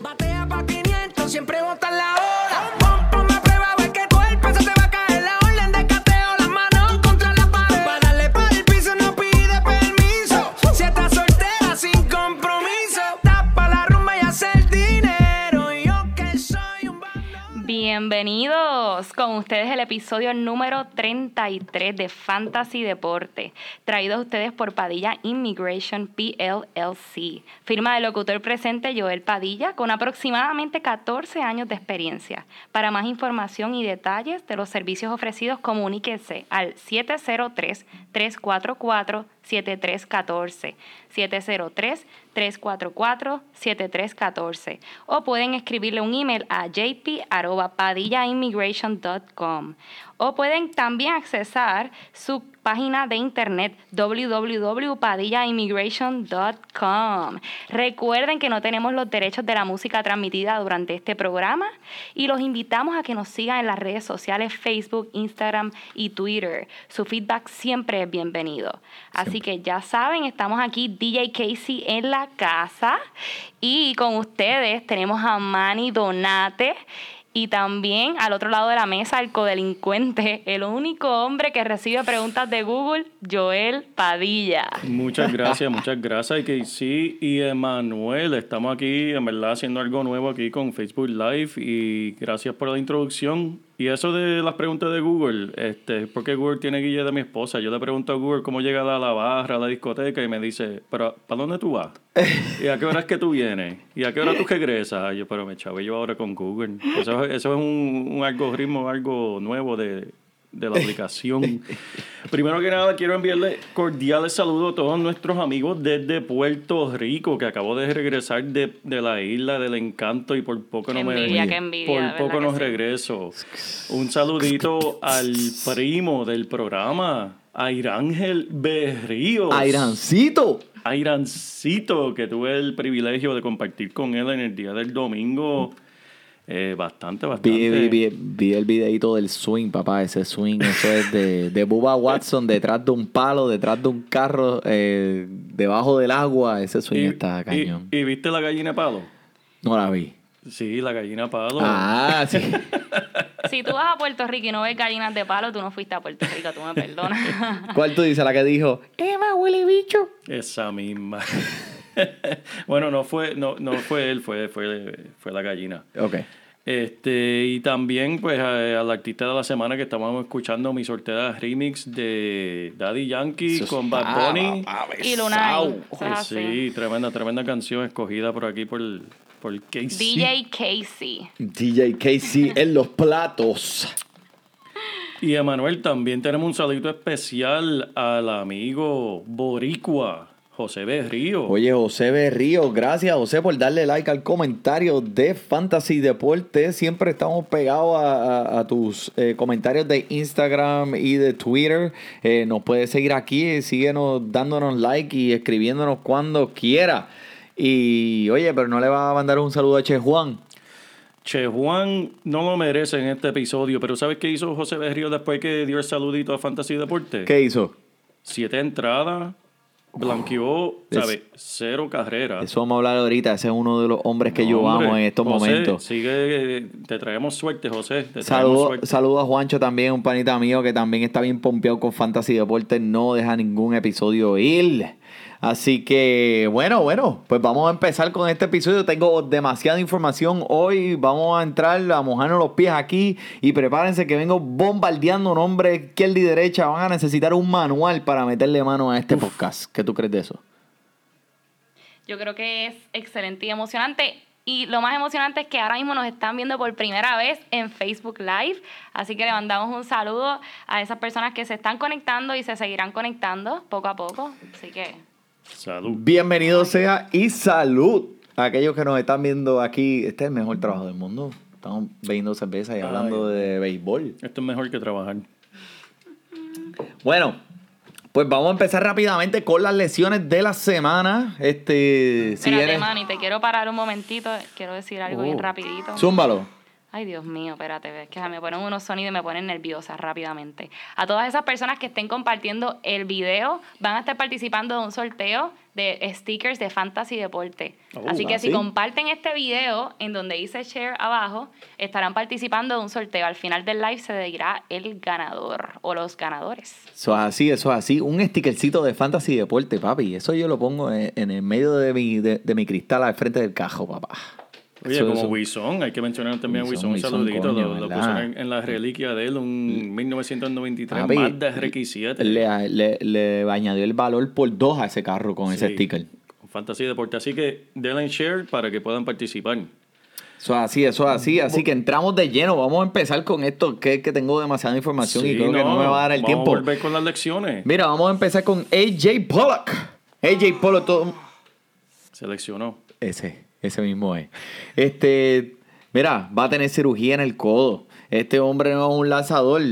Batea pa' 500, siempre botan la Con ustedes el episodio número 33 de Fantasy Deporte, traído a ustedes por Padilla Immigration PLLC, firma de locutor presente Joel Padilla, con aproximadamente 14 años de experiencia. Para más información y detalles de los servicios ofrecidos, comuníquese al 703-344-7314. 703-344-7314 o pueden escribirle un email a jp.padillaimmigration.com o pueden también accesar su página de internet www.padillaimmigration.com. Recuerden que no tenemos los derechos de la música transmitida durante este programa y los invitamos a que nos sigan en las redes sociales Facebook, Instagram y Twitter. Su feedback siempre es bienvenido. Así que ya saben, estamos aquí DJ Casey en la casa y con ustedes tenemos a Manny Donate. Y también al otro lado de la mesa, el codelincuente, el único hombre que recibe preguntas de Google, Joel Padilla. Muchas gracias, muchas gracias. Y que sí, y Emanuel, estamos aquí, en verdad, haciendo algo nuevo aquí con Facebook Live. Y gracias por la introducción. Y eso de las preguntas de Google, este, porque Google tiene guía de mi esposa. Yo le pregunto a Google cómo llega a la barra, a la discoteca, y me dice, pero ¿para dónde tú vas? ¿Y a qué hora es que tú vienes? ¿Y a qué hora tú regresas? Yo, pero me chavo yo ahora con Google. Eso, eso es un, un algoritmo, algo nuevo de, de la aplicación. Primero que nada, quiero enviarle cordiales saludos a todos nuestros amigos desde Puerto Rico, que acabo de regresar de, de la isla del encanto y por poco Qué no envidia, me... envidia, por ¿verdad poco que no sí? regreso. Un saludito al primo del programa, Airángel Berríos. Airancito. Airancito, que tuve el privilegio de compartir con él en el día del domingo. Eh, bastante, bastante. Vi, vi- vi- vi el videito del swing, papá. Ese swing, eso es de, de Bubba Watson detrás de un palo, detrás de un carro, eh, debajo del agua. Ese swing está cañón. y- y viste la gallina palo? No la vi. Sí, la gallina palo. Ah, sí. Si tú vas a Puerto Rico y no ves gallinas de palo, tú no fuiste a Puerto Rico, tú me perdonas. ¿Cuál tú dices? La que dijo, Emma, huele bicho. Esa misma. bueno, no fue, no, no fue él, fue, fue, fue la gallina. Ok. Este, y también, pues, a- al artista de la semana que estábamos escuchando mi sorteada remix de Daddy Yankee con Bad Bunny. papá, y Lunay. Sí, tremenda, tremenda canción escogida por aquí por, por Casey. DJ Casey. DJ Casey en los platos. Y Emanuel, también tenemos un saludito especial al amigo Boricua, José Berrío. Oye, José Berrío, gracias José por darle like al comentario de Fantasy Deporte. Siempre estamos pegados a, a- a tus eh, comentarios de Instagram y de Twitter. Eh, nos puedes seguir aquí, síguenos dándonos like y escribiéndonos cuando quiera. Y oye, pero no le vas a mandar un saludo a Che Juan. Che Juan no lo merece en este episodio, pero ¿sabes qué hizo José Berrío después que dio el saludito a Fantasy Deporte? ¿Qué hizo? Siete entradas, blanqueó, Es- ¿sabes? Cero carreras. Eso vamos a hablar ahorita. Ese es uno de los hombres que yo Hombre, amo en estos José, momentos. Sigue, te traemos suerte, José. Te suerte. saludo a Juancho también, un panita mío que también está bien pompeado con Fantasy Deportes. No deja ningún episodio ir. Así que, bueno, bueno, pues vamos a empezar con este episodio. Tengo demasiada información hoy. Vamos a entrar a mojarnos los pies aquí. Y prepárense que vengo bombardeando nombres izquierda y derecha. Van a necesitar un manual para meterle mano a este podcast. ¿Qué tú crees de eso? Yo creo que es excelente y emocionante. Y lo más emocionante es que ahora mismo nos están viendo por primera vez en Facebook Live. Así que le mandamos un saludo a esas personas que se están conectando y se seguirán conectando poco a poco. Así que Salud. Bienvenido sea y salud a aquellos que nos están viendo aquí. Este es el mejor trabajo del mundo. Estamos bebiendo cerveza y hablando de béisbol. Esto es mejor que trabajar. Bueno, pues vamos a empezar rápidamente con las lesiones de la semana. Este, si Espérate, eres... Manny, te quiero parar un momentito. Quiero decir algo bien Oh. rapidito. Zúmbalo. Ay, Dios mío, espérate, es que me ponen unos sonidos y me ponen nerviosa rápidamente. A todas esas personas que estén compartiendo el video, van a estar participando de un sorteo de stickers de Fantasy Deporte. Oh, Así que ah, si comparten este video en donde dice share abajo, estarán participando de un sorteo. Al final del live se dirá el ganador o los ganadores. Eso es así, eso es así. Un stickercito de fantasy deporte, papi. Eso yo lo pongo en, en el medio de mi, de, de mi cristal al frente del cajo, papá. Oye, Eso- como Wilson, hay que mencionar también a Wilson, un saludito. coño, lo, lo pusieron en, en la reliquia de él, un 1993 Papi, Mazda RX-7. Le, le, le añadió el valor por dos a ese carro con ese sticker. con Fantasy Deporte. Así que denle en share para que puedan participar. Eso es así, eso es así. Así que entramos de lleno. Vamos a empezar con esto, que que tengo demasiada información y creo que no me va a dar el vamos tiempo. a volver con las lecciones. Mira, vamos a empezar con AJ Pollock. AJ Pollock, todo, Seleccionó. Ese, ese mismo es. Este, mira, va a tener cirugía en el codo. Este hombre no es un lanzador,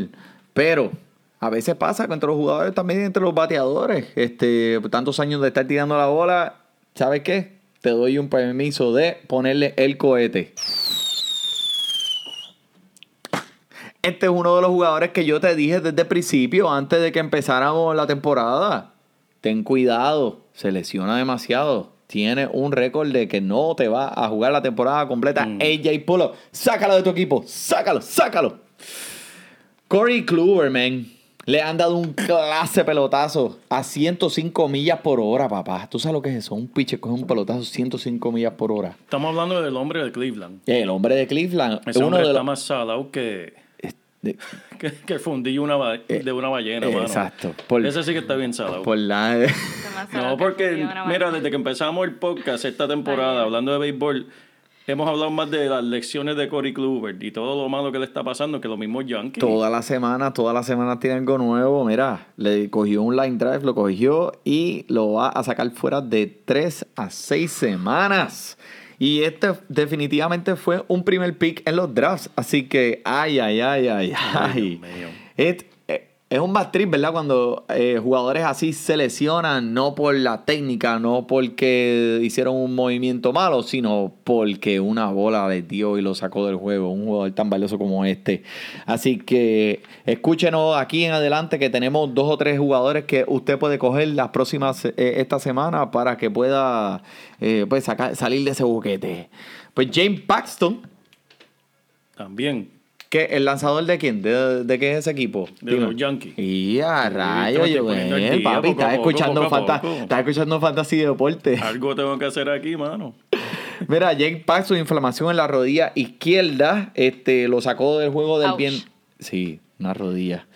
pero a veces pasa entre los jugadores también entre los bateadores. Este, tantos años de estar tirando la bola, ¿sabes qué? Te doy un permiso de ponerle el cohete. Este es uno de los jugadores que yo te dije desde el principio, antes de que empezáramos la temporada. Ten cuidado, se lesiona demasiado. Tiene un récord de que no te va a jugar la temporada completa. AJ Pullo, sácalo de tu equipo, sácalo, sácalo. Corey Kluber, man. Le han dado un clase pelotazo a 105 millas por hora, papá. ¿Tú sabes lo que es eso? Un pitcher coge un pelotazo a 105 millas por hora. Estamos hablando del hombre de Cleveland. El hombre de Cleveland. Ese uno hombre de está los... más salado que, de- que, que el fundillo una ba- de una ballena, eh, mano. exacto. Por- Ese sí que está bien salado. por la... No, porque, mira, desde que empezamos el podcast esta temporada, hablando de béisbol, hemos hablado más de las lecciones de Corey Kluber y todo lo malo que le está pasando, que los mismos Yankees. Toda la semana, toda la semana tiene algo nuevo. Mira, le cogió un line drive, lo cogió y lo va a sacar fuera de 3 a 6 semanas. Y este definitivamente fue un primer pick en los drafts. Así que, ay, ay, ay, ay, ay. Dios mío. Es, un bad trip, ¿verdad? Cuando eh, jugadores así se lesionan, no por la técnica, no porque hicieron un movimiento malo, sino porque una bola les dio y lo sacó del juego. Un jugador tan valioso como este. Así que escúchenos aquí en adelante que tenemos dos o tres jugadores que usted puede coger las próximas, eh, esta semana para que pueda eh, pues sacar, salir de ese boquete. Pues James Paxton. También. ¿Qué? ¿El lanzador de quién? ¿De, de qué es ese equipo? De Dime. los Yankees. Y a Sí, rayo, yo, día, papi, estás escuchando, fanta- estás escuchando Fantasy Deporte. Algo tengo que hacer aquí, mano. Mira, Jake Paxton, inflamación en la rodilla izquierda, este, lo sacó del juego del Ouch. bien. Sí, una rodilla.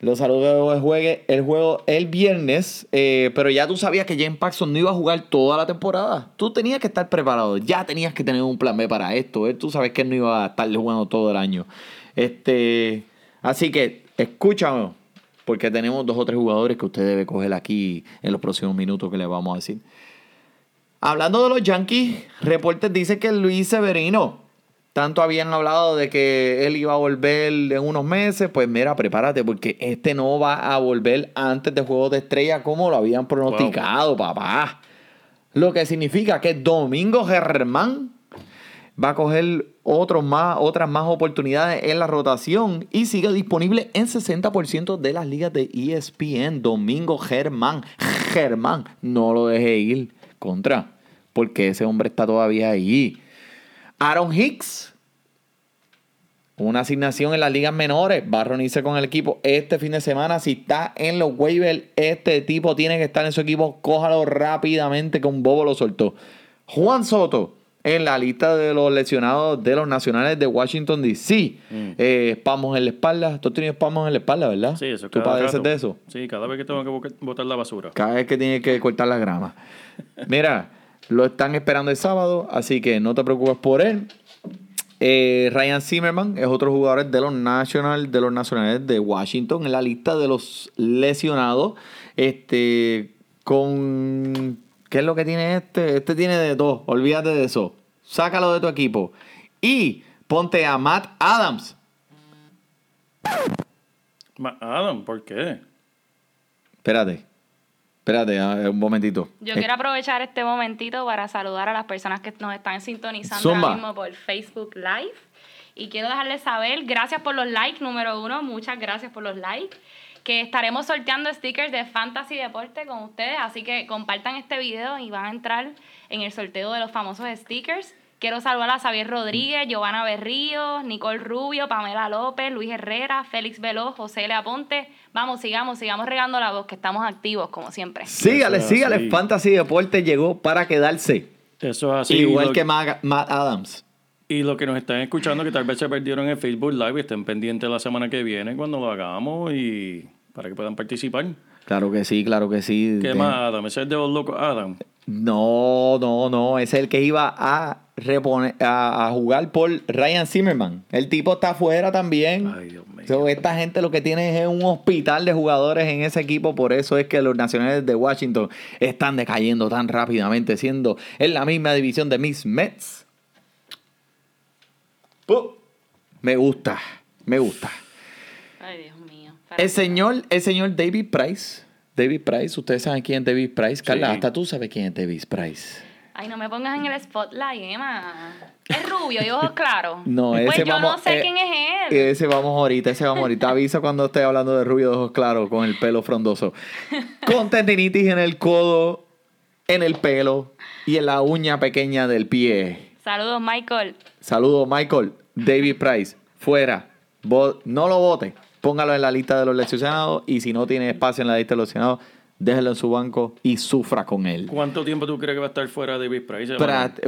Lo sacó del juego, el juego el viernes, eh, pero ya tú sabías que James Paxton no iba a jugar toda la temporada. Tú tenías que estar preparado, ya tenías que tener un plan B para esto. eh. Tú sabes que él no iba a estar jugando todo el año. Este, así que escúchame, porque tenemos dos o tres jugadores que usted debe coger aquí en los próximos minutos que le vamos a decir. Hablando de los Yankees, reportes dicen que Luis Severino, tanto habían hablado de que él iba a volver en unos meses, pues mira, prepárate porque este no va a volver antes de Juegos de Estrella como lo habían pronosticado, papá. Lo que significa que Domingo Germán va a coger otros más, otras más oportunidades en la rotación y sigue disponible en 60% de las ligas de ESPN. Domingo Germán, Germán, no lo deje ir contra, porque ese hombre está todavía ahí. Aaron Hicks, una asignación en las ligas menores, va a reunirse con el equipo este fin de semana. Si está en los waivers, este tipo tiene que estar en su equipo. Cójalo rápidamente que un bobo lo soltó. Juan Soto, en la lista de los lesionados de los nacionales de Washington, D.C. Mm. Eh, espamos en la espalda. Tú tienes espamos en la espalda, ¿verdad? Sí, eso ¿Tú padeces rato. de eso? Sí, cada vez que tengo que bo- botar la basura. Cada vez que tienes que cortar la grama. Mira, lo están esperando el sábado, así que no te preocupes por él. Eh, Ryan Zimmerman es otro jugador de los National, de los Nacionales de Washington en la lista de los lesionados. Este, con ¿qué es lo que tiene este? Este tiene de dos. Olvídate de eso. Sácalo de tu equipo. Y ponte a Matt Adams. Ma- Adam, ¿por qué? Espérate. Espérate, ah, un momentito. Yo Eh, quiero aprovechar este momentito para saludar a las personas que nos están sintonizando Zumba. ahora mismo por Facebook Live Y quiero dejarles saber, gracias por los likes, número uno, muchas gracias por los likes. Que estaremos sorteando stickers de Fantasy Deporte con ustedes, así que compartan este video y van a entrar en el sorteo de los famosos stickers. Quiero saludar a Xavier Rodríguez, Giovanna Berrío, Nicole Rubio, Pamela López, Luis Herrera, Félix Veloz, José L. Aponte. Vamos, sigamos, sigamos regando la voz, que estamos activos como siempre. Sígale, sígale. Fantasy Deporte llegó para quedarse. Eso es así. Igual que Matt, Adams. Y los que nos están escuchando, que tal vez se perdieron en Facebook Live, estén pendientes la semana que viene cuando lo hagamos y para que puedan participar. Claro que sí, claro que sí. ¿Qué De- más, Adam? Ese es de los locos Adam. No, no, no. Es el que iba a reponer, a, a jugar por Ryan Zimmerman. El tipo está afuera también. Ay, Dios mío. So, esta gente lo que tiene es un hospital de jugadores en ese equipo, por eso es que los nacionales de Washington están decayendo tan rápidamente, siendo en la misma división de Miss Mets. Me gusta, me gusta. Ay, Dios mío. El señor, el señor David Price. David Price, ustedes saben quién es David Price. Carla, Sí. hasta tú sabes quién es David Price. Ay, no me pongas en el spotlight, Emma. Es rubio y ojos claros. No, ese Pues yo vamos, no sé eh, quién es él. Ese vamos ahorita, ese vamos ahorita. Avisa cuando esté hablando de rubio de ojos claros con el pelo frondoso. Con tendinitis en el codo, en el pelo y en la uña pequeña del pie. Saludos, Michael. Saludos, Michael. David Price, fuera. Vo- No lo vote. Póngalo en la lista de los lesionados y si no tiene espacio en la lista de los lesionados, déjelo en su banco y sufra con él. ¿Cuánto tiempo tú crees que va a estar fuera David Price?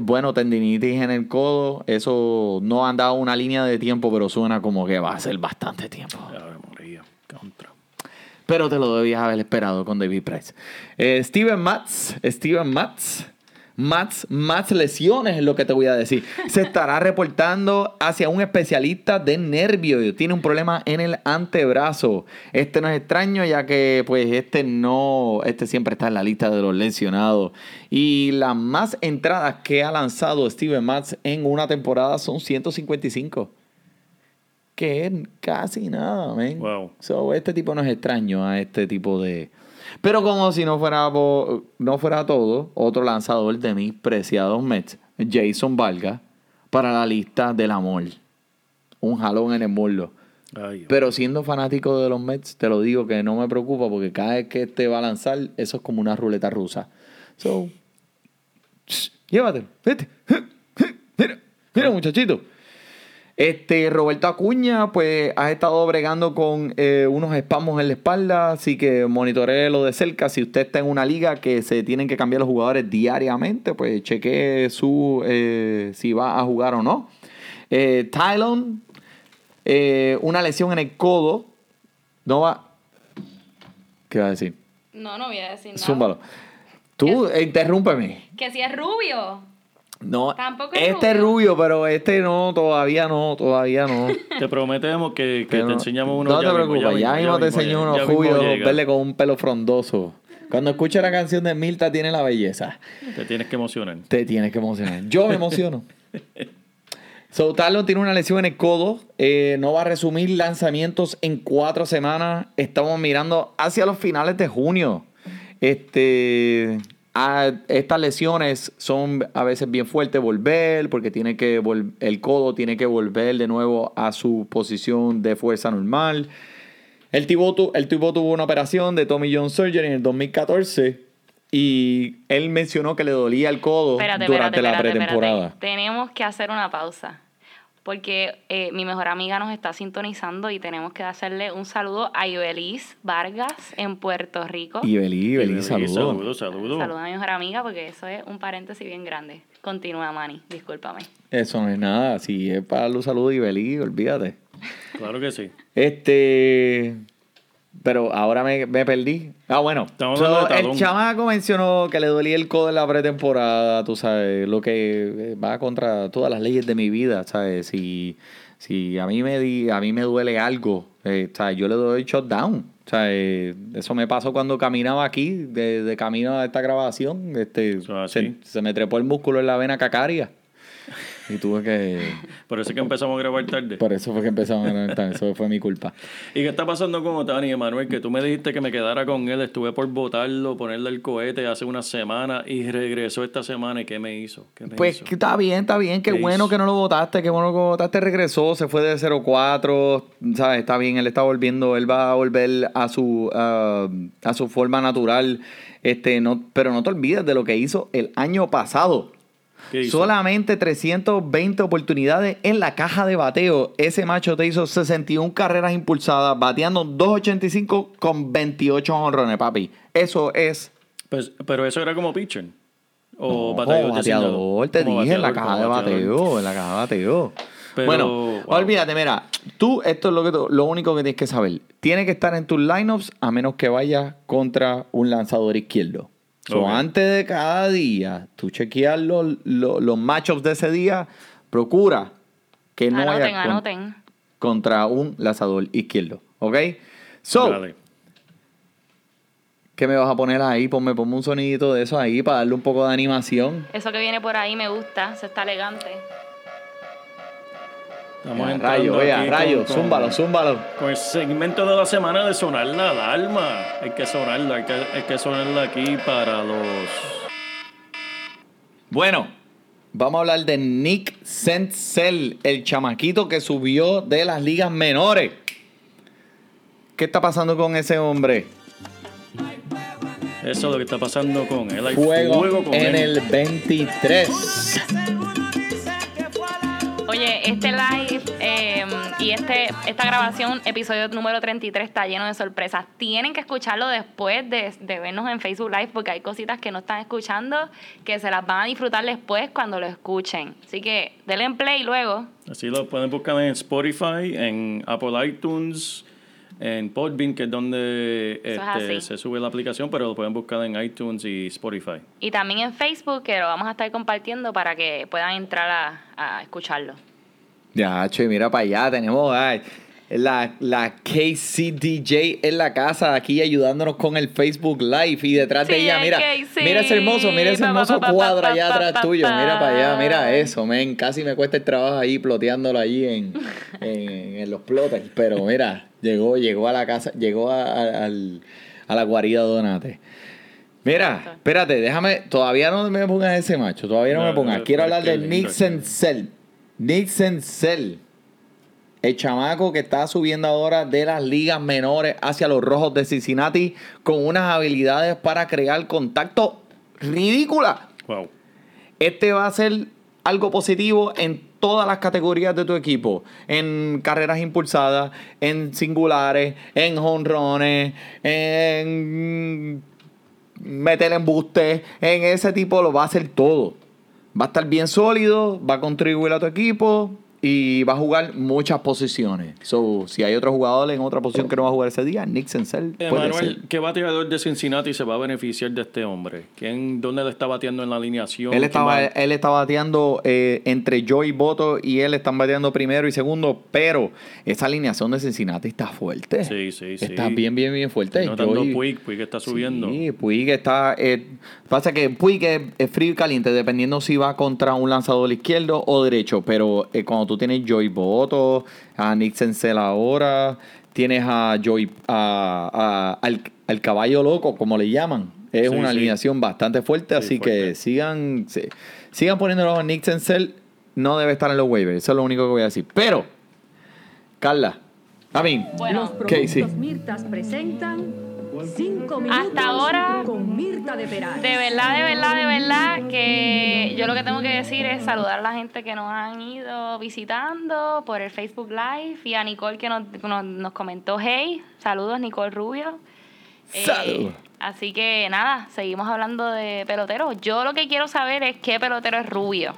Bueno, tendinitis en el codo, eso no han dado una línea de tiempo, pero suena como que va a ser bastante tiempo. Contra. Pero te lo debías haber esperado con David Price. Eh, Steven Matz, Steven Matz, Matz, más lesiones es lo que te voy a decir. Se estará reportando hacia un especialista de nervio. Tiene un problema en el antebrazo. Este no es extraño ya que pues este no, este siempre está en la lista de los lesionados. Y las más entradas que ha lanzado Steven Matz en una temporada son 155 que es casi nada, man. Wow. So, este tipo no es extraño a este tipo de... Pero como si no fuera, no fuera todo, otro lanzador de mis preciados Mets, Jason Valga, para la lista del amor. Un jalón en el muslo. Ay. Pero siendo fanático de los Mets, te lo digo que no me preocupa porque cada vez que este va a lanzar, eso es como una ruleta rusa. So, llévatelo, vete. Mira, mira muchachito. Este, Roberto Acuña, pues ha estado bregando con eh, unos espasmos en la espalda, así que monitoree de cerca. Si usted está en una liga que se tienen que cambiar los jugadores diariamente, pues chequee su, eh, si va a jugar o no. Eh, Tylon, eh, una lesión en el codo, no va... ¿Qué va a decir? No, no voy a decir nada. Zúmbalo. Tú, interrúmpeme. Que si es rubio. No, Tampoco es este es rubio, pero este no, todavía no, todavía no. Te prometemos que, que te enseñamos uno No te preocupes, ya mismo te enseño uno rubio, verle con un pelo frondoso. Cuando escuches la canción de Milta tiene la belleza. Te tienes que emocionar. Te tienes que emocionar. Yo me emociono. So, Talon tiene una lesión en el codo. eh, no va a resumir lanzamientos en cuatro semanas. Estamos mirando hacia los finales de junio. Este, a- estas lesiones son a veces bien fuertes volver, porque tiene que vol- el codo tiene que volver de nuevo a su posición de fuerza normal. El tipo, el tipo tuvo una operación de Tommy John Surgery en el 2014 y él mencionó que le dolía el codo Espérate, durante espérate, la espérate, pretemporada. Tenemos que hacer una pausa. Porque eh, mi mejor amiga nos está sintonizando y tenemos que hacerle un saludo a Ibeliz Vargas en Puerto Rico. Y Beli, Beli, saludos. Saludos, saludos. Saluda a mi mejor amiga porque eso es un paréntesis bien grande. Continúa, Manny, discúlpame. Eso no es nada. Si es para los saludos y Beli, olvídate. Claro que sí. Este. Pero ahora me, me perdí. Ah, bueno. So, el chamaco mencionó que le dolía el codo en la pretemporada, tú sabes, lo que eh, va contra todas las leyes de mi vida, ¿sabes? Si, si a mí me di, a mí me duele algo, eh, ¿sabes? yo le doy shutdown. O sea, eh, eso me pasó cuando caminaba aquí, de, de camino a esta grabación. Este, se, se me trepó el músculo en la vena cacaria. Y tuve que... Por eso es que empezamos a grabar tarde. Por eso fue que empezamos a grabar, eso fue mi culpa. ¿Y qué está pasando con Otani, Emanuel? Que tú me dijiste que me quedara con él, estuve por votarlo, ponerle el cohete hace una semana y regresó esta semana. ¿Y qué me hizo? ¿Qué me Pues hizo? que está bien, está bien, qué ¿Qué bueno hizo? que no lo votaste, qué bueno que lo votaste, regresó, se fue de 0-4, ¿sabes? Está bien, él está volviendo, él va a volver a su, ah, a su forma natural, este, no, pero no te olvides de lo que hizo el año pasado. Solamente 320 oportunidades en la caja de bateo. Ese macho te hizo 61 carreras impulsadas, bateando 2.85 con 28 honrones, papi. Eso es Pues, pero eso era como pitcher. O no, bateador bateador, te dije en la caja de bateo, en la caja de bateo. Pero, bueno, wow. olvídate, mira, tú, esto es lo, que, tú- lo único que tienes que saber. Tiene que estar en tus lineups a menos que vayas contra un lanzador izquierdo. So, antes de cada día, tú chequeas los, los, los matchups de ese día, procura que no anoten, con- anoten. contra un lanzador izquierdo. ¿Ok? So, Dale. ¿qué me vas a poner ahí? Ponme, ponme un sonidito de eso ahí para darle un poco de animación. Eso que viene por ahí me gusta, se está elegante. Estamos entrando rayo, aquí rayo, con- con- zúmbalo, zúmbalo. Con el segmento de la semana de sonar la alarma. Hay que sonarla, hay que, hay que sonarla aquí para los... Bueno, vamos a hablar de Nick Senzel, el chamaquito que subió de las ligas menores. ¿Qué está pasando con ese hombre? Eso es lo que está pasando con él. Hay Fuego, con en él. el 23. Oye, este live eh, y este, esta grabación, episodio número 33, está lleno de sorpresas. Tienen que escucharlo después de, de vernos en Facebook Live porque hay cositas que no están escuchando que se las van a disfrutar después cuando lo escuchen. Así que denle en play luego. Así lo pueden buscar en Spotify, en Apple iTunes, en Podbean, que es donde es este, se sube la aplicación, pero lo pueden buscar en iTunes y Spotify. Y también en Facebook, que lo vamos a estar compartiendo para que puedan entrar a, a escucharlo. Ya, che, mira para allá. Tenemos ay, la, la KCDJ en la casa aquí ayudándonos con el Facebook Live. Y detrás de ella, mira, KC. mira ese hermoso, mira ese pa, hermoso pa, pa, cuadro pa, allá atrás pa, tuyo. Mira para allá, mira eso, men. Casi me cuesta el trabajo ahí ploteándolo allí en, en, en los plotters. Pero mira, llegó, llegó a la casa, llegó a, a- al- a la guarida Donate. Mira, espérate, déjame, todavía no me pongas ese macho, todavía no, No, me pongas. no, Quiero hablar es que de lindo, Nick es que- Senzel. Nick Senzel. El chamaco que está subiendo ahora de las ligas menores hacia los rojos de Cincinnati con unas habilidades para crear contacto ridículas. Wow. Este va a ser algo positivo en todas las categorías de tu equipo. En carreras impulsadas, en singulares, en honrones, en meter embustes, en ese tipo lo va a hacer todo. Va a estar bien sólido, va a contribuir a tu equipo y va a jugar muchas posiciones. So, si hay otro jugador en otra posición que no va a jugar ese día, Nick Senzel puede ser. Emanuel, ¿qué bateador de Cincinnati se va a beneficiar de este hombre? ¿Quién, ¿Dónde le está bateando en la alineación? Él ¿Quién estaba, va- él está bateando eh, entre Joey Boto y él están bateando primero y segundo, pero esa alineación de Cincinnati está fuerte. Sí, sí, sí. Está bien, bien, bien fuerte. Estoy notando Joey- Puig, Puig está subiendo. Sí, Puig está. eh, pasa que Puig es, es frío y caliente, dependiendo si va contra un lanzador izquierdo o derecho. Pero eh, cuando tú tienes Joey Boto, a Nick Senzel ahora, tienes a Joey, a, a- al, al caballo loco, como le llaman. Es Sí, una sí. alineación bastante fuerte, Sí, así fuerte. que sigan, sí, sigan poniéndolo a Nick Senzel. No debe estar en los waivers, eso es lo único que voy a decir. Pero, Carla, a mí, Bueno, Los productos Mirtas presentan 5 minutos Hasta ahora, con Mirta de Peral. De verdad, de verdad, de verdad, que yo lo que tengo que decir es saludar a la gente que nos han ido visitando por el Facebook Live y a Nicole que nos, nos, nos comentó, hey, saludos Nicole Rubio. Eh, Salud. así que nada, seguimos hablando de peloteros. Yo lo que quiero saber es qué pelotero es rubio.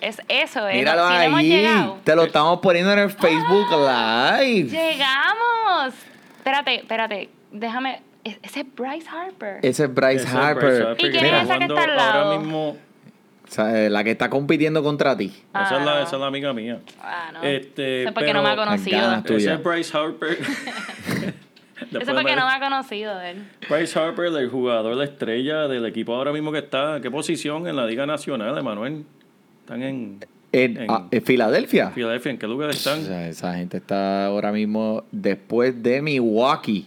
Es eso, es. míralo si ahí, llegado. te lo estamos poniendo en el Facebook Live. ¡Llegamos! Espérate, espérate, déjame. Es- Ese es Bryce Harper. Ese es Bryce Ese es Harper. Bryce Harper ¿Y quién es esa que jugando está al lado? Ahora mismo, O sea, eh, la que está compitiendo contra ti. Ah, esa, es la, no. esa es la amiga mía. Ah, no. Este, Eso es porque no me ha conocido. Ese es Bryce Harper. Eso Después es porque me- no me ha conocido él. Bryce Harper, el jugador, la estrella del equipo ahora mismo que está. ¿Qué posición en la Liga Nacional, Emanuel? Están en. En, En- ah, en Filadelfia. Filadelfia, ¿en qué lugar O están? sea, esa gente está ahora mismo después de Milwaukee.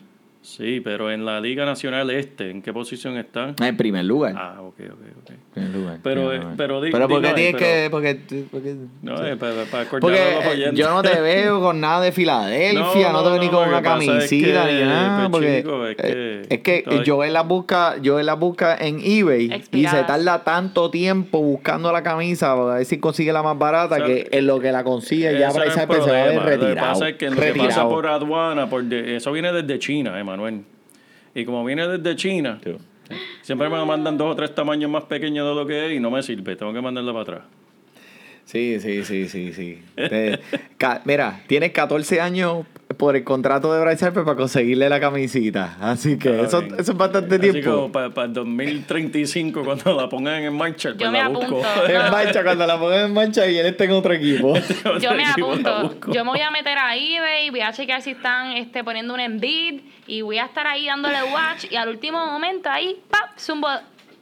Sí, pero en la Liga Nacional Este, ¿en qué posición están? En primer lugar. Ah, ok, ok, ok. Lugar, Pero, eh, pero di- Pero porque tienes pero- que. Porque, porque- No, es para, para porque eh, yo no te veo con nada de Filadelfia, no, No, te veo no, ni con una camisita que, ni nada. pues, Porque chico, es eh, que es que yo él la busca, yo él la busca en eBay y se tarda tanto tiempo buscando la camisa para ver si consigue la más barata O sea, que en lo que la consigue ya Harper se va a ver retirado. Lo que pasa es que lo que pasa por aduana, por de- eso viene desde China, Emanuel. Y como viene desde China, siempre me mandan dos o tres tamaños más pequeños de lo que es y no me sirve. Tengo que mandarla para atrás. Sí, sí, sí, sí, sí. Te- ca- mira, tienes 14 años por el contrato de Bryce Harper para conseguirle la camisita. Así que eso, es bastante Así tiempo. como para, el 2035, cuando la pongan en marcha, pues Yo me la busco. apunto. En marcha, cuando la pongan en marcha y él está en otro equipo. Yo me Equipo, apunto. busco. Yo me voy a meter a eBay, voy a chequear si están este, poniendo un Embiid y voy a estar ahí dándole watch y al último momento ahí, ¡pap! Zumbo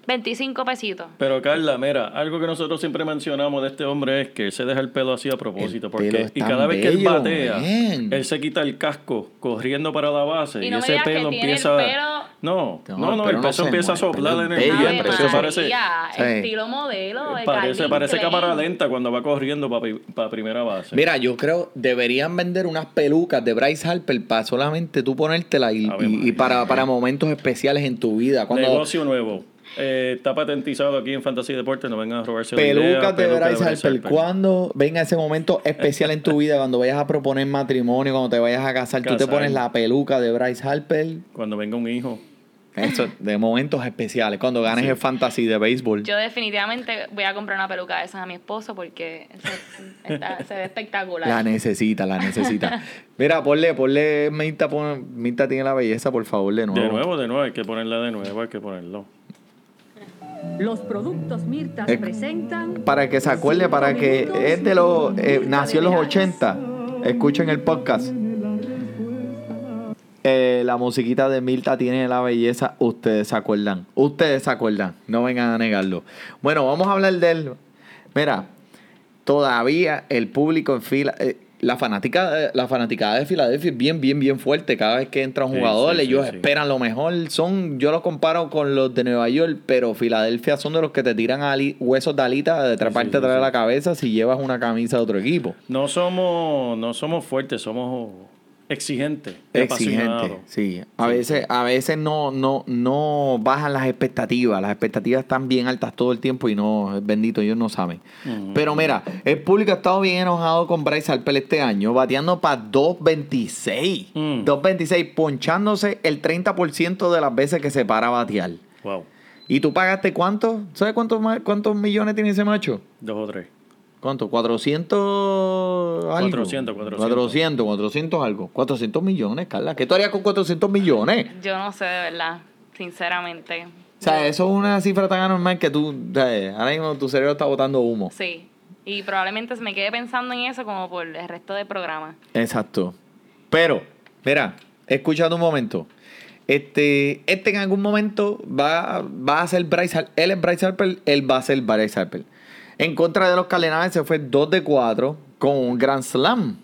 25 pesitos. Pero Carla, mira, algo que nosotros siempre mencionamos de este hombre es que él se deja el pelo así a propósito. El porque y cada vez que él batea, man. él se quita el casco corriendo para la base Y no ese pelo tiene el empieza. pelo- No, No, no, no, el el, pelo no empieza a el soplar en el el Ave Eso parece, Sí. estilo modelo. de parece, parece cámara lenta cuando va corriendo para primera base. Mira, yo creo deberían vender unas pelucas de Bryce Harper para solamente tú ponértela y, y- para, para momentos especiales en tu vida. Cuando Negocio nuevo. Eh, está patentizado aquí en Fantasy Deportes, no vengan a robarse pelucas de peluca Bryce Harper, cuando venga ese momento especial en tu vida, cuando vayas a proponer matrimonio, cuando te vayas a casar, tú te pones la peluca de Bryce Harper. Cuando venga un hijo. Eso, de momentos especiales, cuando ganes el fantasy de béisbol. Yo definitivamente voy a comprar una peluca de esas a mi esposo porque se, está- se ve espectacular. La necesita, la necesita. Mira, ponle, ponle, Mirta, pon- Mirta tiene la belleza, por favor, de nuevo. De nuevo, de nuevo, hay que ponerla de nuevo, hay que ponerlo. Los productos Mirtas Eh, presentan. Para que se acuerde, para que es de los, eh, nació en los Veras. 80. Escuchen el podcast. Eh, la musiquita de Mirta tiene la belleza, ustedes se acuerdan. Ustedes se acuerdan, no vengan a negarlo. Bueno, vamos a hablar de él. Mira, todavía el público en fila, eh, la fanática, la fanaticada de Filadelfia es bien, bien, bien fuerte. Cada vez que entra un jugador, sí, sí, ellos sí. esperan lo mejor. Son, yo los comparo con los de Nueva York, pero Filadelfia son de los que te tiran ali- huesos de alita de treparte atrás de la cabeza si llevas una camisa de otro equipo. No somos, no somos fuertes, somos Exigente, apasionados. sí. A Sí, veces, a veces no, no, no bajan las expectativas. Las expectativas están bien altas todo el tiempo y no, bendito, ellos no saben. Pero mira, el público ha estado bien enojado con Bryce Harper este año, bateando para 2.26. Mm. 2.26, ponchándose el 30% de las veces que se para a batear. Wow, ¿Y tú pagaste cuánto? ¿Sabes cuántos, cuántos millones tiene ese macho? dos o tres. ¿Cuánto? 400 algo. 400, 400. 400, 400 algo. 400 millones, Carla. ¿Qué tú harías con 400 millones? Yo no sé de verdad, sinceramente. O sea, eso es una cifra tan anormal que tú, o sea, ahora mismo tu cerebro está botando humo. Sí. Y probablemente se me quede pensando en eso como por el resto del programa. Exacto. Pero, mira, escúchate un momento. Este, este en algún momento va, va a ser Bryce Harper. Él es Bryce Harper, él va a ser Bryce Harper. En contra de los Cardenales se fue 2 de 4 con un Grand Slam.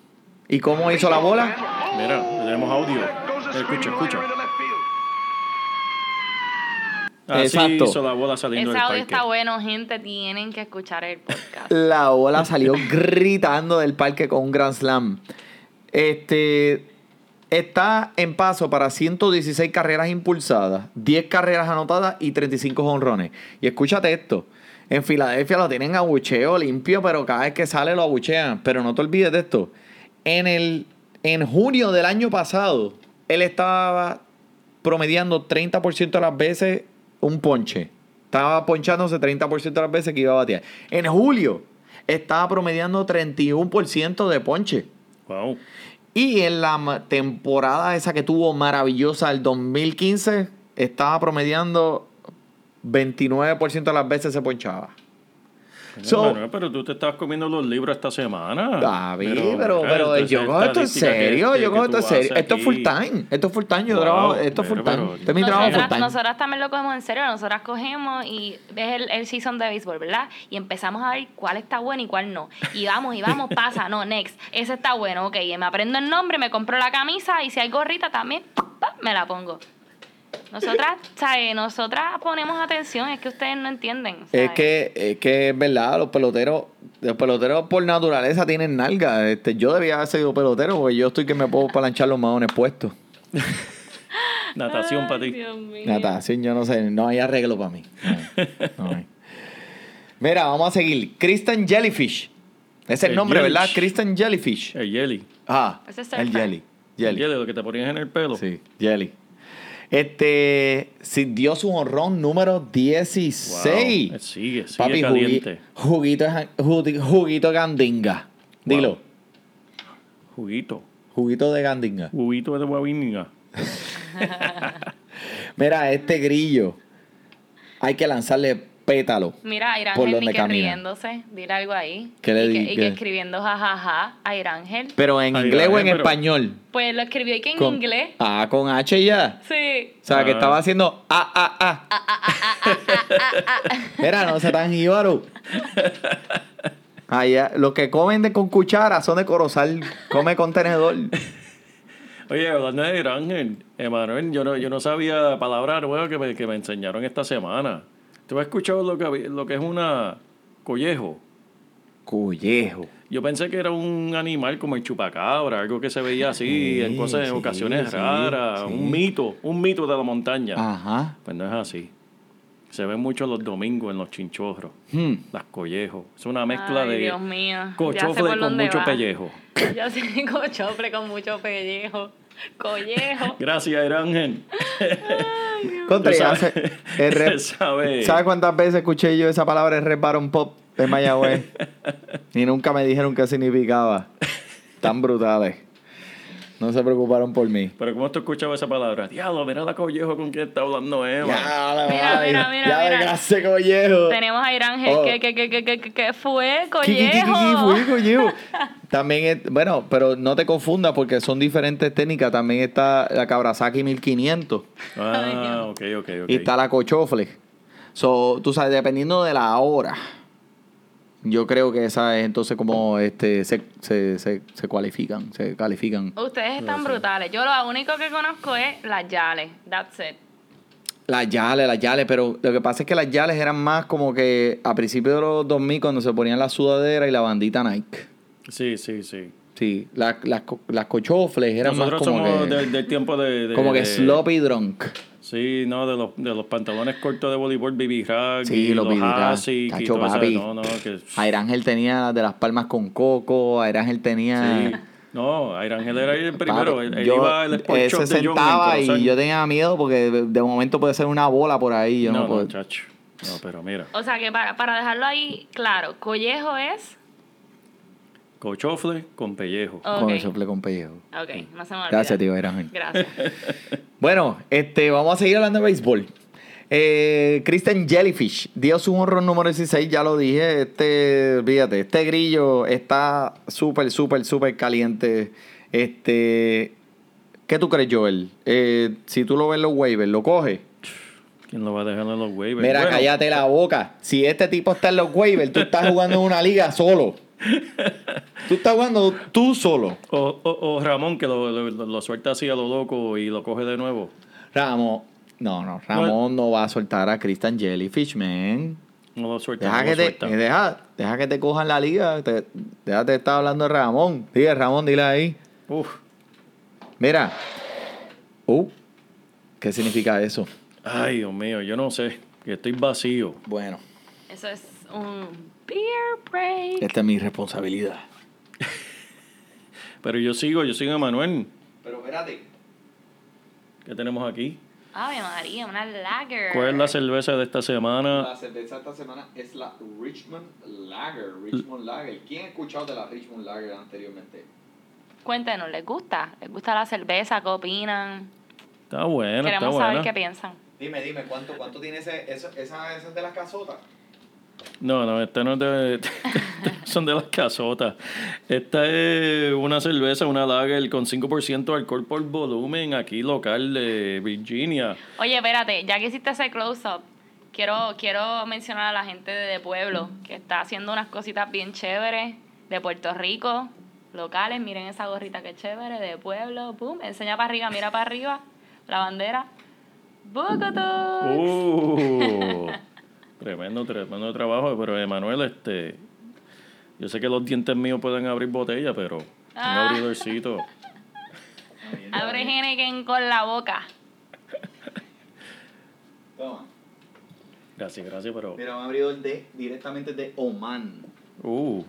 ¿Y cómo hizo la bola? Mira, tenemos audio. Escucha, escucha. Así Exacto. hizo la bola saliendo Ese del audio parque. está bueno, gente. Tienen que escuchar el podcast. La bola salió gritando del parque con un Grand Slam. Este está en paso para 116 carreras impulsadas, 10 carreras anotadas y 35 honrones. Y escúchate esto. En Filadelfia lo tienen abucheo limpio, pero cada vez que sale lo abuchean. Pero no te olvides de esto. En el en junio del año pasado, él estaba promediando 30% de las veces un ponche. Estaba ponchándose 30% de las veces que iba a batear. En julio estaba promediando 31% de ponche. Wow. Y en la temporada esa que tuvo maravillosa, el 2015, estaba promediando 29% de las veces se ponchaba. So- Manuel, pero tú te estabas comiendo los libros esta semana. David, pero, pero, esa yo cojo esto en serio, que- yo cojo esto en serio. Esto es full time, esto es full time, yo Wow, trabajo, esto es full time. pero- Este es mi trabajo full Nosotras, time. nosotras también lo cogemos en serio, nosotras cogemos y es el, el season de béisbol, ¿verdad? Y empezamos a ver cuál está bueno y cuál no. Y vamos, y vamos, pasa, no, next, ese está bueno, ok, y me aprendo el nombre, me compro la camisa y si hay gorrita también, pa, me la pongo. Nosotras, ¿sabes? Nosotras ponemos atención, es que ustedes no entienden. Es que, es que es verdad, los peloteros, los peloteros por naturaleza tienen nalga. Este, yo debía haber sido pelotero porque yo estoy que me puedo palanchar los maones puestos. Natación para ti. Natación, yo no sé, no hay arreglo para mí. No, no hay. Mira, vamos a seguir. Kristen Jellyfish. Ese es el El nombre, ¿verdad? Kristen Jellyfish. El jelly. Ah, Ese es el surfer. jelly. El Jelly. jelly, lo que te ponías en el pelo. Sí, jelly. Este, dio su honrón número 16. Wow, Sigue, sigue Papi, caliente. juguito, juguito, juguito gandinga. Dilo, Wow. Juguito. juguito de gandinga. Juguito de guabininga. Mira, este grillo, hay que lanzarle pétalo. Mira, Irán por Ángel donde ni que camina. riéndose, dile algo ahí. ¿Qué le y, que, y escribiendo jajaja a Irángel. Pero en inglés o en pero- español. Pues lo escribió y que en Con- inglés. Ah, con H ya. Sí. O sea, que Ah. estaba haciendo ah, ah, ah. Mira, no se tan jíbaro. Allá, los que comen de con cuchara son de corozal. Come con tenedor. Oye, hablando de Ángel, Emanuel, yo no, yo no sabía palabras nuevas que me, que me enseñaron esta semana. ¿Tú has escuchado lo que, había- lo que es una collejo? Collejo. Yo pensé que era un animal como el chupacabra, algo que se veía así en Sí, cosas, en sí, ocasiones sí, raras, sí. un mito, un mito de la montaña. Ajá. Pues no es así. Se ven mucho los domingos en los chinchorros, Hmm. las collejos. Es una mezcla Ay, de Dios mío. Cochofle con mucho va. pellejo. Ya sé, cochofle con mucho pellejo. Collejo. Gracias, Ángel. Contra, sabes- el rep- sabes. ¿Sabes cuántas veces escuché yo esa palabra, el Red Baron Pop de Mayagüez? y nunca me dijeron qué significaba. Tan brutales. No se preocuparon por mí. Pero ¿cómo tú escuchabas esa palabra? Diablo, mira la collejo con quien está hablando Eva. Ya, la Mira, madre. mira, mira, Ya mira. desgracié, collejo. Tenemos a Irángel. Oh. ¿Qué, qué, qué, qué, qué, qué- qué fue? ¿Qué, qué, qué, qué, qué Collejo. fue, collejo? También, es- bueno, pero no te confundas porque son diferentes técnicas. También está la Kawasaki 1500 Ah, ok, ok, ok. y está la Cochofle. So, tú sabes, dependiendo de la hora, yo creo que esa es entonces como este se, se, se, se cualifican, se califican. Ustedes están brutales. Yo lo único que conozco es las Yales. That's it. Las yales, las yales, pero lo que pasa es que las yales eran más como que a principios de los 2000 cuando se ponían la sudadera y la bandita Nike. Sí, sí, sí. Sí, la- las, co- las cochofles eran Nosotros más como somos que, del, del tiempo de, de- como que sloppy drunk. Sí, no, de los, de los pantalones cortos de voleibol, Bibi Rag, Sí, y los los y todo eso. papi. No, no, que... Airángel tenía de las palmas con coco, Airángel tenía... Sí. No, Ángel era el primero. Papi, él, él yo- iba al Sport Shop se de sentaba y yo tenía miedo porque de, de momento puede ser una bola por ahí. Yo no, No, no, puedo. chacho. No, pero mira. O sea que para, para dejarlo ahí claro, Collejo es. Cochofle con pellejo. Ok. Con el sofle con pellejo. Ok, no se me olvida. Gracias, tío. Gracias. Bueno, este, vamos a seguir hablando de béisbol. Eh, Christian Jellyfish dio su honor número 16, ya lo dije. Este, fíjate, este grillo está súper, súper, súper caliente. Este, ¿qué tú crees, Joel? Eh, si tú lo ves en los waivers, ¿lo coge? ¿Quién lo va a dejar en los waivers? Mira, Bueno, cállate la boca. Si este tipo está en los waivers, tú estás jugando en una liga solo. Tú estás jugando tú solo. O, o, o Ramón, que lo, lo, lo suelta así a lo loco y lo coge de nuevo. Ramón, no, no, Ramón no va a soltar a Christian Jellyfish, man. No lo suelta. Deja no que, lo te, suelta. eh, deja, deja que te cojan la liga. Te, déjate de estar hablando de Ramón. Dile, Ramón, dile ahí. Uf. Mira. Uh, ¿Qué significa eso? Ay, Dios mío, yo no sé. Que estoy vacío. Bueno, Eso es un beer break. esta es mi responsabilidad. Pero yo sigo, yo sigo a Manuel. Pero espérate. ¿Qué tenemos aquí? Ave María, una lager. ¿Cuál es la cerveza de esta semana? cerveza esta semana es la Richmond Lager. Richmond Lager. ¿Quién ha escuchado de la Richmond Lager anteriormente? Cuéntenos, ¿les gusta? ¿Les gusta la cerveza? ¿Qué opinan? Está buena, está Queremos saber buena. qué piensan. Dime, dime, ¿cuánto, cuánto tiene ese, esa, esa, esa de las casotas? No, no, esta no es de. son de las casotas. Esta es una cerveza, una lager con 5% de alcohol por volumen aquí local de Virginia. Oye, espérate, ya que hiciste ese close-up, quiero, quiero mencionar a la gente de, de Pueblo, que está haciendo unas cositas bien chéveres, de Puerto Rico, locales. Miren esa gorrita que chévere, de Pueblo. Pum, enseña para arriba, mira para arriba, la bandera. ¡Bogotá! Uh, tremendo, tremendo trabajo. Pero Emanuel, este. Yo sé que los dientes míos pueden abrir botella, pero un Ah. abridorcito. Abre Henneken con la boca. Toma. Gracias, gracias, pero. Mira, me ha abrido de, directamente de Oman. Uh,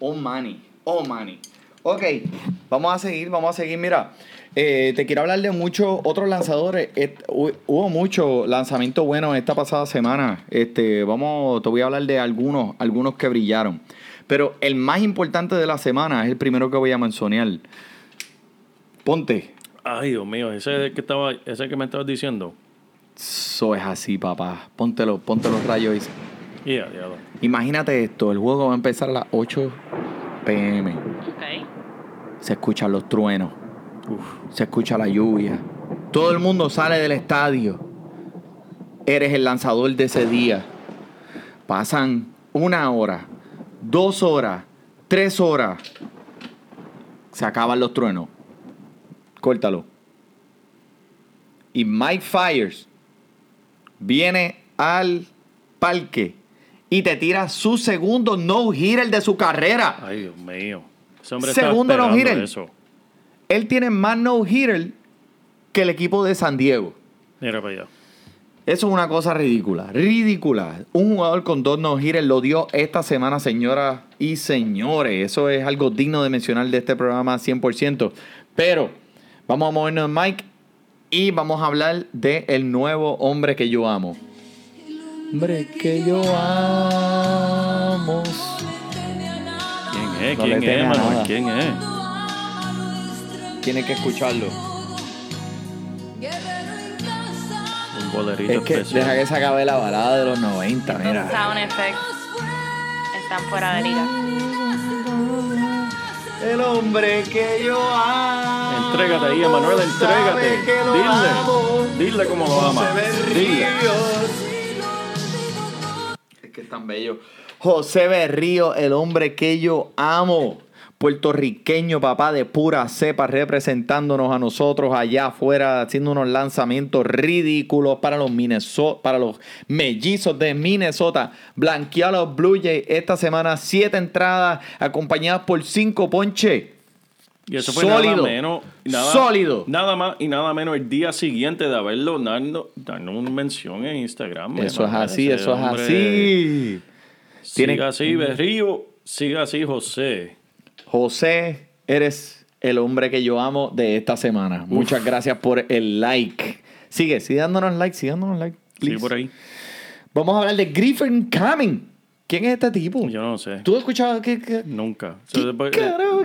Omani. Omani. Ok, vamos a seguir, vamos a seguir. Mira, eh, te quiero hablar de muchos otros lanzadores. Et- hu- hubo mucho lanzamiento bueno esta pasada semana. Este, vamos, te voy a hablar de algunos, algunos que brillaron. Pero el más importante de la semana es el primero que voy a mencionar. Ponte. ay, Dios mío, ese que estaba, ese que me estabas diciendo. Eso es así, papá. Póntelo, ponte los rayos. y-. Imagínate esto, el juego va a empezar a las 8 pm. Ok. Se escuchan los truenos. Se escucha la lluvia. Todo el mundo sale del estadio. Eres el lanzador de ese día. Pasan una hora, dos horas, tres horas. Se acaban los truenos. Córtalo. Y Mike Fires viene al parque y te tira su segundo no-hitter de su carrera. Ay, Dios mío. Ese hombre Segundo no-hitter. eso. Él tiene más no-hitter que el equipo de San Diego. Mira para allá. Eso es una cosa ridícula, ridícula. Un jugador con dos no-hitters lo dio esta semana, señoras y señores. Eso es algo digno de mencionar de este programa 100%. Pero vamos a movernos en Mike y vamos a hablar de el nuevo hombre que yo amo. Hombre que yo amo. ¿Quién es? No ¿Quién es, Manuel? ¿Quién es? Tiene que escucharlo. Un bolerito Es que especial. deja que se acabe la balada de los 90, Estos mira. sound effects están fuera de liga. El hombre que yo amo. Entrégate ahí, Emanuel, entrégate. Amo. Dile, dile cómo lo ama. Dile. Es que es tan bello. José Berrío, el hombre que yo amo. Puertorriqueño, papá de pura cepa, representándonos a nosotros allá afuera, haciendo unos lanzamientos ridículos para los, Minnesota, para los mellizos de Minnesota. Blanqueó a los Blue Jays esta semana, siete entradas, acompañadas por cinco ponches. Y eso fue Sólido. nada menos. Nada, Sólido. Nada más y nada menos el día siguiente de haberlo dando, dando una mención en Instagram. Eso es así, eso es así. Tiene- Siga así, Berrío. Siga así, José. José, eres el hombre que yo amo de esta semana. Muchas gracias por el like. Sigue, sigue dándonos like, sigue dándonos like. Sigue please. por ahí. Vamos a hablar de Griffin Cumming. ¿Quién es este tipo? Yo no sé. ¿Tú has escuchado que, que- Nunca. ¿Qué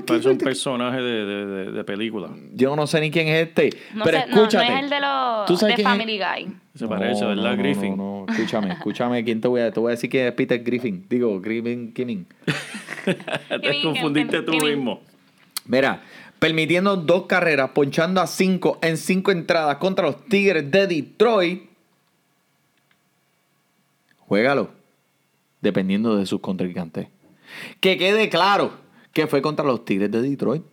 parece un personaje de, de, de, de película. Yo no sé ni quién es este. No, pero sé, no, no escúchate. es el de ¿Tú los sabes de quién es? Family Guy. Se parece, ¿verdad, no, no, Griffin? No, no, escúchame, escúchame. ¿Quién te voy a, te voy a decir que es Peter Griffin? Digo, Griffin Kimming. Te confundiste tú mismo. Mira, permitiendo dos carreras, ponchando a cinco en cinco entradas contra los Tigres de Detroit. Juégalo, dependiendo de sus contrincantes. Que quede claro que fue contra los Tigres de Detroit,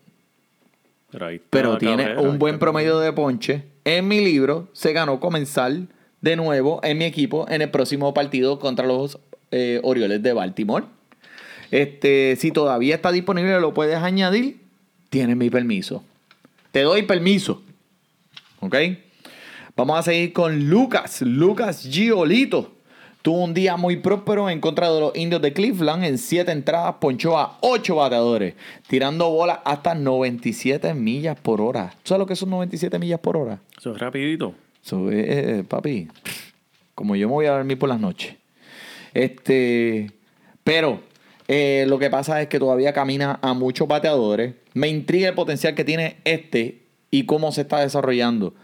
Pero, ahí tiene carrera, un buen promedio de ponche. En mi libro se ganó comenzar de nuevo en mi equipo en el próximo partido contra los eh, Orioles de Baltimore. Este, si todavía está disponible, lo puedes añadir. Tienes mi permiso. Te doy permiso. ¿Ok? Vamos a seguir con Lucas. Lucas Giolito. Tuvo un día muy próspero en contra de los indios de Cleveland. En siete entradas ponchó a ocho bateadores, tirando bolas hasta 97 millas por hora. ¿Tú ¿Sabes lo que son 97 millas por hora? Eso es rapidito. Eso es, eh, papi, como yo me voy a dormir por las noches. Este, pero eh, lo que pasa es que todavía camina a muchos bateadores. Me intriga el potencial que tiene este y cómo se está desarrollando.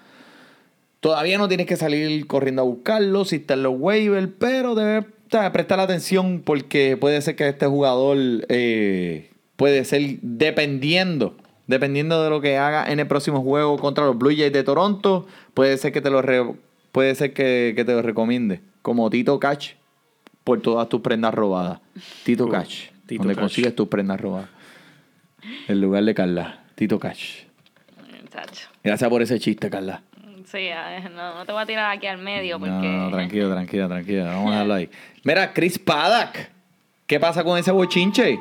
Todavía no tienes que salir corriendo a buscarlo si está en los waivers, pero debes o sea, prestar atención porque puede ser que este jugador eh, puede ser dependiendo, dependiendo de lo que haga en el próximo juego contra los Blue Jays de Toronto, puede ser que te lo re- puede ser que, que te lo recomiende, como Tito Cash por todas tus prendas robadas. Tito Uh, Cash, Tito donde Cash. consigues tus prendas robadas. En lugar de Carla, Tito Cash. Gracias por ese chiste, Carla. Sí, a ver, no, no te voy a tirar aquí al medio porque... No, no, tranquilo, tranquilo, tranquilo. Vamos a dejarlo ahí. Mira, Chris Paddock. ¿Qué pasa con ese bochinche?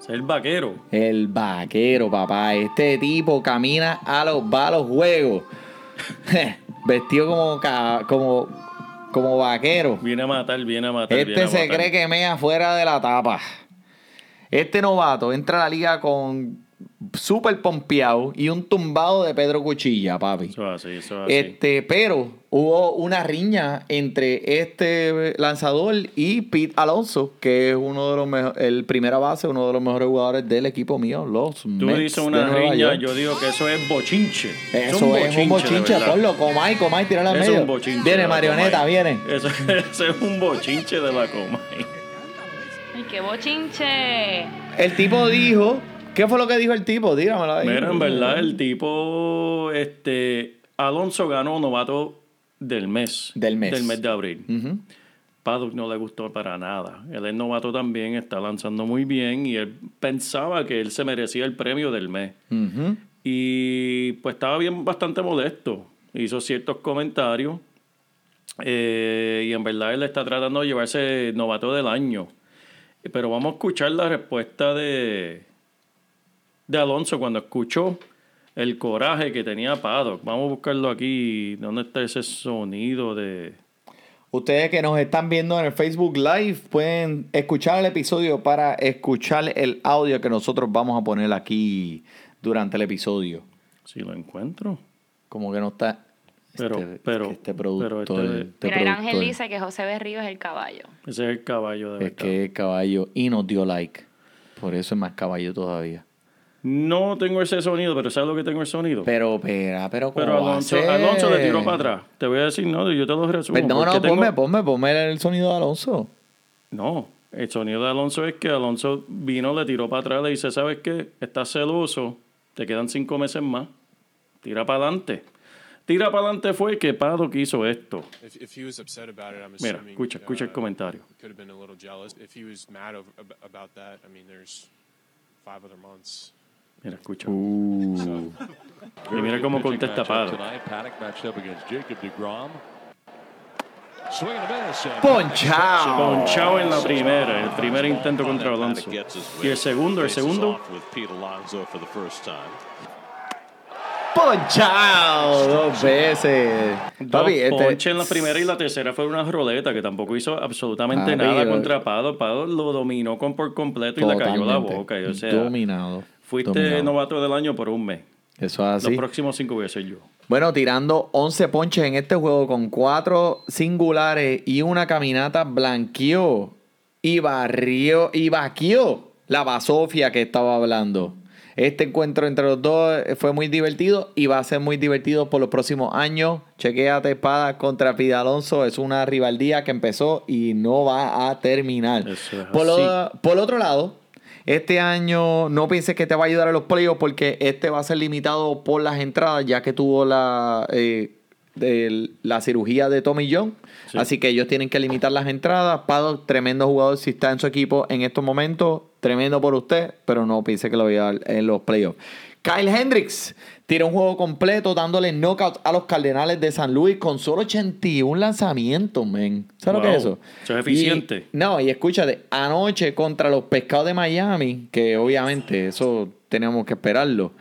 Es el vaquero. El vaquero, papá. Este tipo camina a los, va a los juegos. Vestido como, ca- como, como vaquero. Viene a matar, viene a matar. viene Este a se matar. cree que mea fuera de la tapa. Este novato entra a la liga con súper pompeado y un tumbado de Pedro Cuchilla, papi. Eso es así, eso es así. Este, pero hubo una riña entre este lanzador y Pete Alonso, que es uno de los mejores, el primera base, uno de los mejores jugadores del equipo mío, los Tú Mets dices una riña, York. yo digo que eso es bochinche. Eso es un bochinche, de verdad. ponlo, comay, comay, Eso es medio. un bochinche. Viene de la marioneta, Comay. viene. Eso, eso es un bochinche de la coma. ¡Ay, qué bochinche! El tipo dijo, ¿qué fue lo que dijo el tipo? Dígamelo ahí. Mira, en verdad, el tipo, este, Alonso ganó novato del mes. Del mes. Del mes de abril. Paddock no le gustó para nada. Él es novato también, está lanzando muy bien y él pensaba que él se merecía el premio del mes. Y pues estaba bien bastante molesto. Hizo ciertos comentarios. eh, y en verdad él está tratando de llevarse novato del año. Pero vamos a escuchar la respuesta de, de Alonso cuando escuchó el coraje que tenía Paddock. Vamos a buscarlo aquí. ¿Dónde está ese sonido de...? Ustedes que nos están viendo en el Facebook Live pueden escuchar el episodio para escuchar el audio que nosotros vamos a poner aquí durante el episodio. Si lo encuentro. Como que no está. Pero- este, pero- que este productor. pero este- este Mira, el ángel productor dice que José Berrío es el caballo. Ese es el caballo de Es verdad. que es caballo y nos dio like. Por eso es más caballo todavía. No tengo ese sonido, pero ¿sabes lo que tengo el sonido? Pero, espera, pero ¿cómo Pero va a Alonso, ser? Alonso le tiró para atrás. Te voy a decir, no, yo te lo resumo. Pero no, no, tengo- ponme, ponme, ponme el sonido de Alonso. No, el sonido de Alonso es que Alonso vino, le tiró para atrás, le dice, ¿sabes qué? Estás celoso, te quedan cinco meses más, tira para adelante. Tira para adelante fue que Paddock hizo esto. If, if he was upset about it, I'm Mira, escucha, escucha el comentario. Could have been a little jealous. If he was mad about that, I mean, there's five other months. Mira, escucha. Uh. Y mira cómo contesta and- Ponchao. Ponchado en la primera, el primer intento contra Alonso. Y el segundo, el segundo, Ponchao dos veces. dos Papi, este- ponches en la primera y la tercera fue una roleta que tampoco hizo absolutamente Papi, nada contra Paddock. Paddock lo dominó con por completo y le cayó la boca. y, o sea, dominado. Fuiste dominado. novato del año por un mes. Eso es Los así. próximos cinco voy a ser yo. Bueno, tirando 11 ponches en este juego con cuatro singulares y una caminata blanqueó y barrió y vaquió la basofia que estaba hablando. Este encuentro entre los dos fue muy divertido y va a ser muy divertido por los próximos años. Chequéate espada contra Pide Alonso. Es una rivaldía que empezó y no va a terminar. Eso es por, lo- por otro lado, este año no pienses que te va a ayudar a los playoffs porque este va a ser limitado por las entradas ya que tuvo la, eh, de la cirugía de Tommy John. Sí. Así que ellos tienen que limitar las entradas. Paddock, tremendo jugador si está en su equipo en estos momentos. Tremendo por usted, pero no piense que lo vea en los playoffs. Kyle Hendricks tiró un juego completo dándole knockout a los Cardenales de San Luis con solo 81 lanzamientos, men. ¿Sabes lo que es eso? Eso es eficiente. Y- no, y escúchate, anoche contra los pescados de Miami, que obviamente eso tenemos que esperarlo.